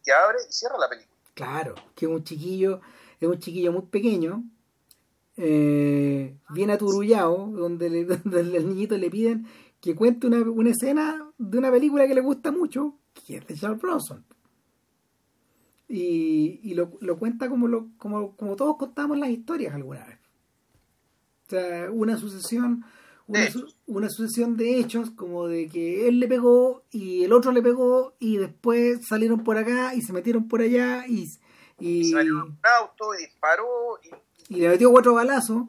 que abre y cierra la película. Claro, que es un chiquillo, es un chiquillo muy pequeño, eh, bien aturullado, donde, le, donde le piden que cuente una, una, escena de una película que le gusta mucho, que es de Charles Bronson. Y, y lo, lo, cuenta como, lo, como, como todos contamos las historias alguna vez. O sea, una sucesión una, sucesión de hechos como de que él le pegó y el otro le pegó y después salieron por acá y se metieron por allá y, y salió un auto y disparó y, le metió cuatro balazos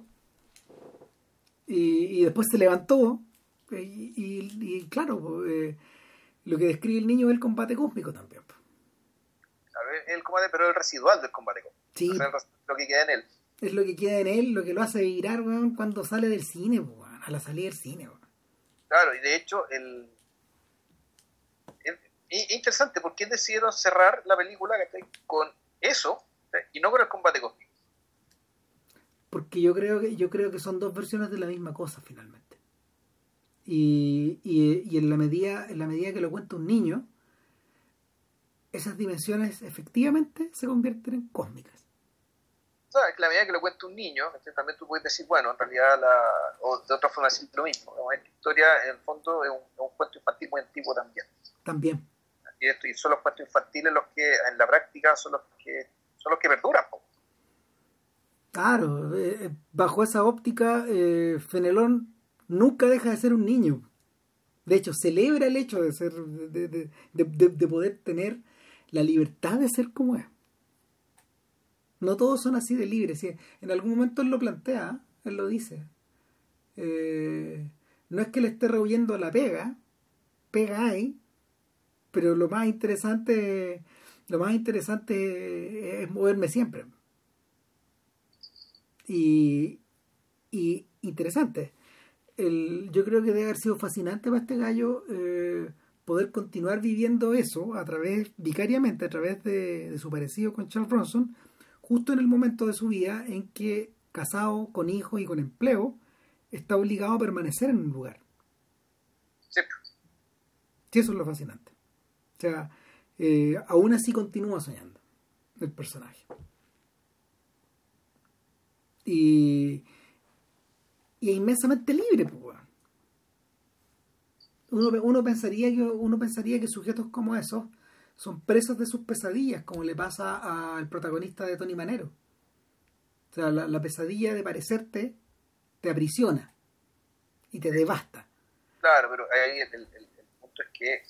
y, después se levantó y, claro eh, lo que describe el niño es el combate cósmico también el combate pero el residual del combate cósmico. Sí. lo que queda en él. Es lo que queda en él lo que lo hace virar cuando sale del cine a la salida del cine. Claro, y de hecho, el, es interesante porque decidieron cerrar la película con eso y no con el combate cósmico. Porque yo creo que yo creo que son dos versiones de la misma cosa finalmente. Y, y, y en la medida en la medida que lo cuenta un niño, esas dimensiones efectivamente se convierten en cósmicas que la medida que lo cuenta un niño, también tú puedes decir, bueno, en realidad, la, o de otra forma decir lo mismo. Esta historia, en el fondo, es un, cuento infantil muy antiguo también. También. Y, esto, y son los cuentos infantiles los que, en la práctica, son los que, son los que perduran. Claro, eh, eh, bajo esa óptica, eh, Fenelón nunca deja de ser un niño. De hecho, celebra el hecho de ser, de, de, de, de poder tener la libertad de ser como es. No todos son así de libres. En algún momento él lo plantea, él lo dice. Eh, no es que le esté rehuyendo la pega, pega hay, pero lo más interesante, lo más interesante es moverme siempre. Y, y interesante. El, yo creo que debe haber sido fascinante para este gallo eh, poder continuar viviendo eso a través, vicariamente, a través de, de su parecido con Charles Bronson, justo en el momento de su vida en que, casado, con hijos y con empleo, está obligado a permanecer en un lugar. Sí. Sí, eso es lo fascinante. O sea, eh, aún así continúa soñando el personaje. Y, y es inmensamente libre, pues, uno, uno, pensaría que, uno pensaría que sujetos como esos son presos de sus pesadillas, como le pasa al protagonista de Tony Manero. O sea, la, pesadilla de parecerte te aprisiona y te devasta. Claro, pero ahí el, punto es que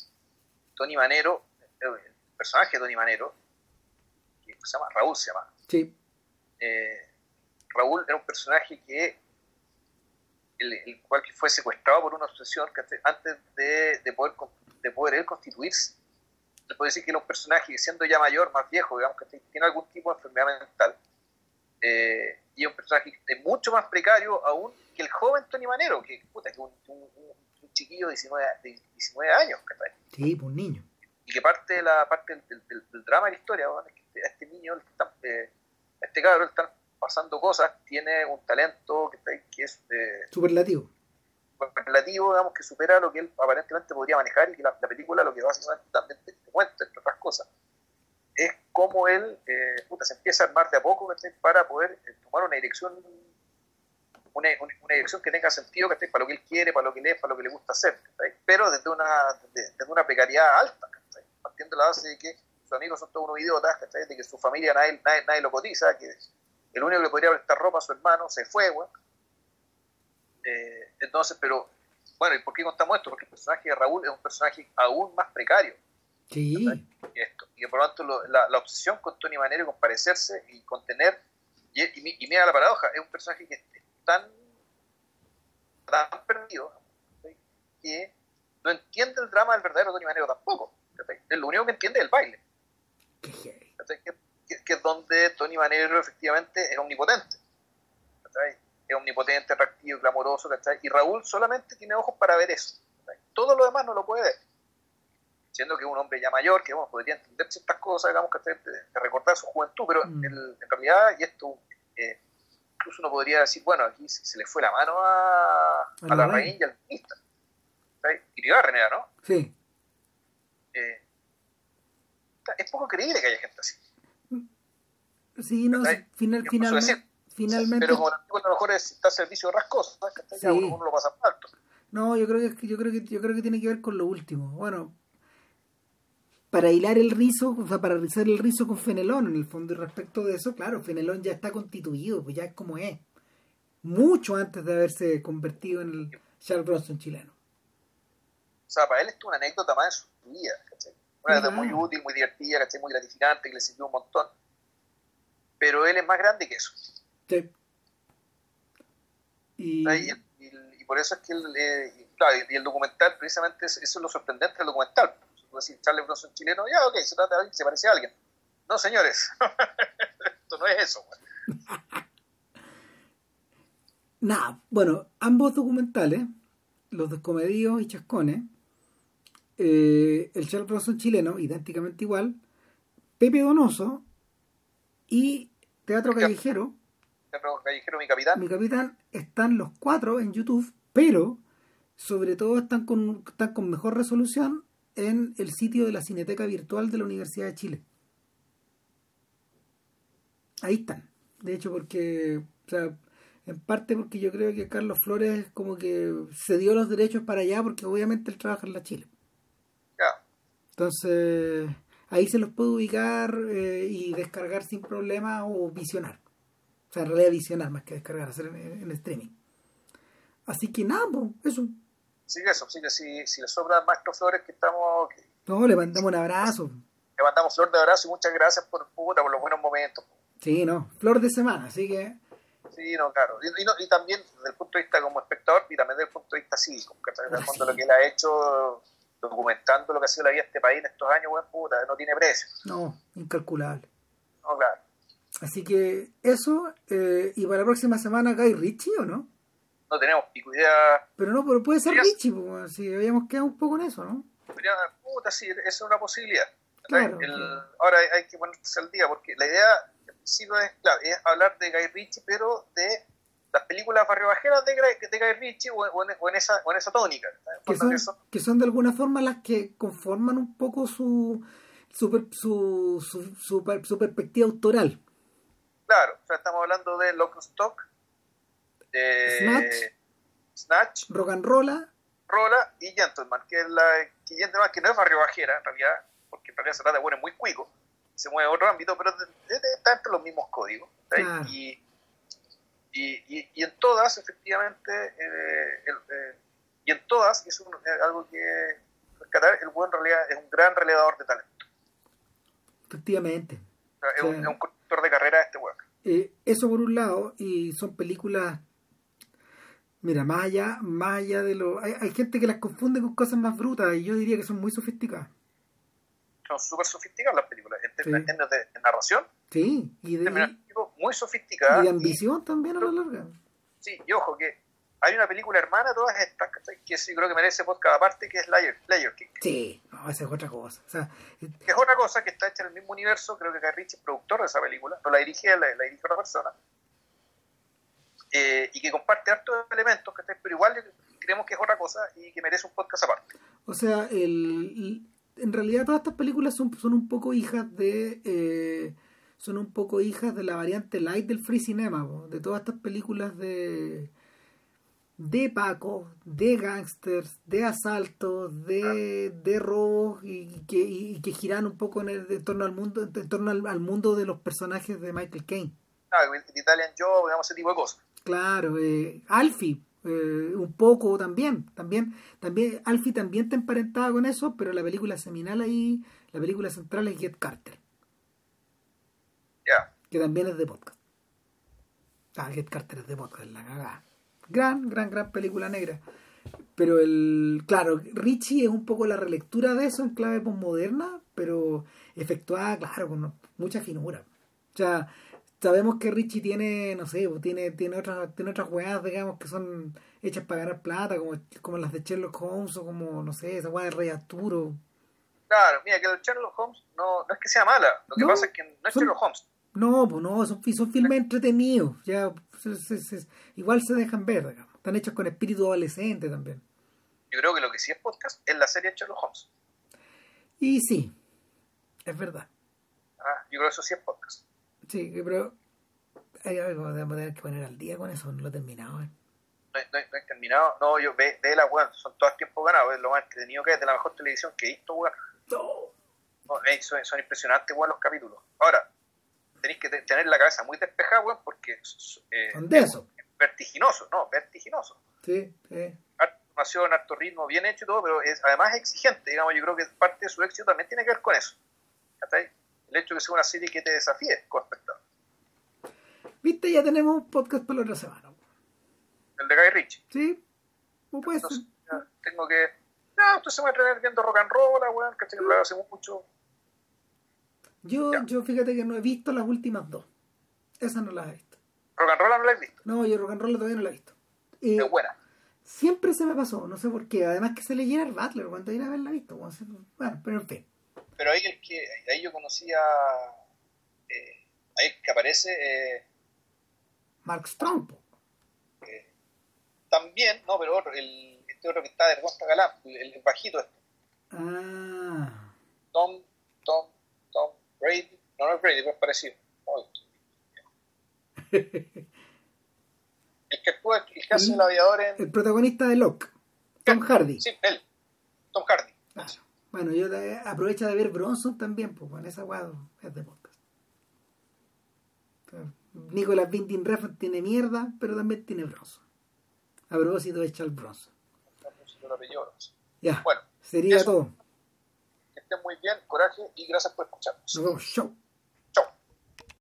Tony Manero, el personaje de Tony Manero, que se llama Raúl, se llama. Sí. Eh, Raúl era un personaje que el, cual que fue secuestrado por una obsesión que antes de, poder de poder él constituirse. Se puede decir que era un personaje siendo ya mayor, más viejo, digamos que tiene algún tipo de enfermedad mental, eh, y es un personaje de mucho más precario aún que el joven Tony Manero, que, puta, que un, un, un, chiquillo de 19, de 19 años. Sí, pues, un niño. Y que parte de la parte del, del, drama de la historia es que este, a este niño, eh, a este cabrón, están pasando cosas, tiene un talento que, que es... Eh, superlativo. Superlativo, digamos, que supera lo que él aparentemente podría manejar y que la, película lo que básicamente también te, cuenta, entre otras cosas, es cómo él eh, puta, se empieza a armar de a poco para poder eh, tomar una dirección una, una, dirección que tenga sentido para lo que él quiere, para lo que lee, para lo que le gusta hacer, pero desde una, desde una precariedad alta, partiendo de la base de que sus amigos son todos unos idiotas, de que su familia nadie, nadie, nadie lo cotiza, que el único que le podría prestar ropa a su hermano se fue. Eh, entonces, pero, bueno, ¿y por qué contamos esto? Porque el personaje de Raúl es un personaje aún más precario. Sí. Y, esto, y por lo tanto, la, la, obsesión con Tony Manero, con parecerse y con tener, y, y, mira la paradoja, es un personaje que es tan, tan perdido que no entiende el drama del verdadero Tony Manero tampoco. Es lo único que entiende es el baile. Qué que, es donde Tony Manero efectivamente es omnipotente. Es omnipotente, atractivo, clamoroso, Y Raúl solamente tiene ojos para ver eso. Todo lo demás no lo puede ver. Siendo que es un hombre ya mayor, que podría entender ciertas cosas, digamos, que de, recordar su juventud, pero mm. en, realidad, y esto, eh, incluso uno podría decir, bueno, aquí se, le fue la mano a, a, la reina y al ministro. Y Renera, ¿no? Sí. Eh, es poco creíble que haya gente así. Sí, no, final, finalmente, finalmente. Pero como a lo mejor está a servicio de rascos, sí. uno, lo pasa alto. No, yo creo que yo creo que yo creo que tiene que ver con lo último. Bueno, para hilar el rizo, o sea, para rizar el rizo con Fenelón en el fondo y respecto de eso, claro, Fenelón ya está constituido, pues ya es como es. Mucho antes de haberse convertido en el Charles Bronson chileno. O sea, para él esto es una anécdota más de su vida, ¿cachai? Una anécdota muy útil, muy divertida, ¿cachai? Muy gratificante, que le sirvió un montón pero él es más grande que eso. Sí. Y... y, por eso es que el, eh, claro, y el documental, precisamente, eso es lo sorprendente del documental. Decir, Charles Bronson chileno, ya, ok, se trata de alguien, se parece a alguien. No, señores, esto no es eso. Nada, bueno, ambos documentales, los descomedidos y chascones, eh, el Charles Bronson chileno, idénticamente igual, Pepe Donoso y Teatro Callejero. Callejero, mi capitán. Mi capitán, están los cuatro en YouTube, pero sobre todo están con, están con mejor resolución en el sitio de la Cineteca Virtual de la Universidad de Chile. Ahí están. De hecho, porque, o sea, en parte porque yo creo que Carlos Flores como que se dio los derechos para allá porque obviamente él trabaja en la Chile. Entonces, ahí se los puede ubicar eh, y descargar sin problema o visionar. O sea, en realidad visionar más que descargar, hacer en, streaming. Así que nada, eso. Sí, eso, sí, que si, si le sobran Maestro Flores que estamos... No, le mandamos un abrazo. Le mandamos flor de abrazo y muchas gracias por, puta, por los buenos momentos. Sí, no, flor de semana, así que... Sí, no, claro. Y, y, también desde el punto de vista como espectador y también desde el punto de vista cívico, que en el fondo lo que él ha hecho documentando lo que ha sido la vida de este país en estos años, buen puta, no tiene precio. No, incalculable. No, claro. Así que eso, eh, y para la próxima semana Guy Richie o no? No tenemos pico idea. Pero no, pero puede ser Richie, pues, si habíamos quedado un poco en eso, ¿no? puta, sí, eso es una posibilidad. Ahora hay, que ponerse al día, porque la idea sí es, claro, es hablar de Guy Ritchie, pero de las películas barriobajeras de, de Guy Ritchie o, en, esa, esa tónica. Que son, que son, de alguna forma las que conforman un poco su su, su, su, su, su perspectiva autoral. Claro, o sea, estamos hablando de Lock Stock, de Snatch. Snatch, Rock and Rolla, y Gentleman, que es la que Gentleman que no es barrio bajera en realidad, porque en realidad se trata de bueno, es muy cuico, se mueve a otro ámbito, pero está entre los mismos códigos. Y, y, y, y en todas, efectivamente, eh, el, eh, y en todas, es un- eh, algo que rescatar, el buen en realidad es un gran relevador de talento. efectivamente. O sea, es, un, es un conductor de carrera este weón. Eh, eso por un lado, y son películas, mira, más allá, más allá de lo... Hay, hay gente que las confunde con cosas más brutas y yo diría que son muy sofisticadas. Son súper sofisticadas las películas, en Sí. términos de, de narración, Sí, y en de, y muy sofisticadas. de y- ambición también a la larga. Sí, y ojo que hay una película hermana todas estas, ¿cachai? que sí creo que merece podcast aparte, que es Layer, Layer King, Sí, no, esa es otra cosa. O sea, que es otra cosa que está hecha en el mismo universo, creo que Guy Ritchie es productor de esa película, no la dirige la, la dirige otra persona, eh, y que comparte hartos elementos, ¿cachai? pero igual creemos que es otra cosa y que merece un podcast aparte. O sea, el, en realidad todas estas películas son, son un poco hijas de eh, son un poco hijas de la variante light del free cinema, de todas estas películas de de Paco, de gangsters, de asaltos, de, de robos y que, y que giran un poco en, el, en torno al mundo en torno al, al mundo de los personajes de Michael Caine. Ah, Italian Job, digamos, ese tipo de cosas. Claro, eh, Alfie, eh, un poco también, también, también, Alfie también está emparentada con eso, pero la película seminal ahí, la película central es Get Carter, Ya, que también es de podcast. Ah, Get Carter es de podcast, la cagada. Gran, gran, gran película negra. Pero el, claro, Richie es un poco la relectura de eso en clave postmoderna, pero efectuada, claro, con mucha finura. O sea, sabemos que Richie tiene, no sé, pues, tiene, tiene otras, tiene otras weas, digamos, que son hechas para ganar plata, como, como las de Sherlock Holmes o como, no sé, esa wea de Rey Arturo. claro, mira, que el Sherlock Holmes no, no es que sea mala, lo que No, pasa es que no es son- Sherlock Holmes. No, pues no, son, son filmes entretenidos, ya, se- se- se- igual se dejan ver, digamos. Están hechos con espíritu adolescente también. Yo creo que lo que sí es podcast es la serie Sherlock Holmes. Y sí, es verdad. Ah, yo creo que eso sí es podcast. Sí, pero hay algo que vamos a tener que poner al día con eso, no lo he terminado. ¿eh? no, no no he terminado. No, yo ve, ve la weón, son todas tiempo ganados, es lo más entretenido que es, de la mejor televisión que he visto, weón. No, son, son impresionantes, weón, los capítulos. Ahora, tenéis que te- tener la cabeza muy despejada, weón, porque eh, es vertiginoso, no, vertiginoso. Sí, sí. Harta información, harto ritmo, bien hecho y todo, pero es, además es exigente, digamos, yo creo que parte de su éxito también tiene que ver con eso. ¿Cachai? El hecho de que sea una serie que te desafíe con espectador. Viste, ya tenemos un podcast para la otra semana. El de Guy Ritchie. ¿Sí? ¿Cómo puede ser? Entonces, ya, tengo que. Ya, entonces me voy a entretener viendo rock and roll, weón. Que hace mucho. Yo, Ya. yo fíjate que no he visto las últimas dos. Esas no las he visto. Rock and roll no lo he visto, No, yo rock and roll todavía no la he visto. Eh, es buena. siempre se me pasó, no sé por qué. Además que se le Gerard Butler cuando ir a haberla visto. Bueno, pero en fin. Pero ahí el que ahí yo conocí a. eh, ahí que aparece eh, Mark Strong. eh, también, no, pero otro, el, este otro que está de Costa Galán, el, el bajito este, Ah. Tom, Tom Brady, no, no es Brady, pero es parecido. Ay, el que actúa, el que hace el aviador en. El protagonista de Locke. Tom Hardy. Sí, él, Tom Hardy. Claro. Bueno, yo aprovecha de ver Bronson también, pues bueno, esa weá es de podcast. Nicolas Winding Refn tiene mierda, pero también tiene Bronson. A propósito de Charles Bronson. Ya, Bueno, sería eso. todo. Muy bien, coraje y gracias por escucharnos. Nos.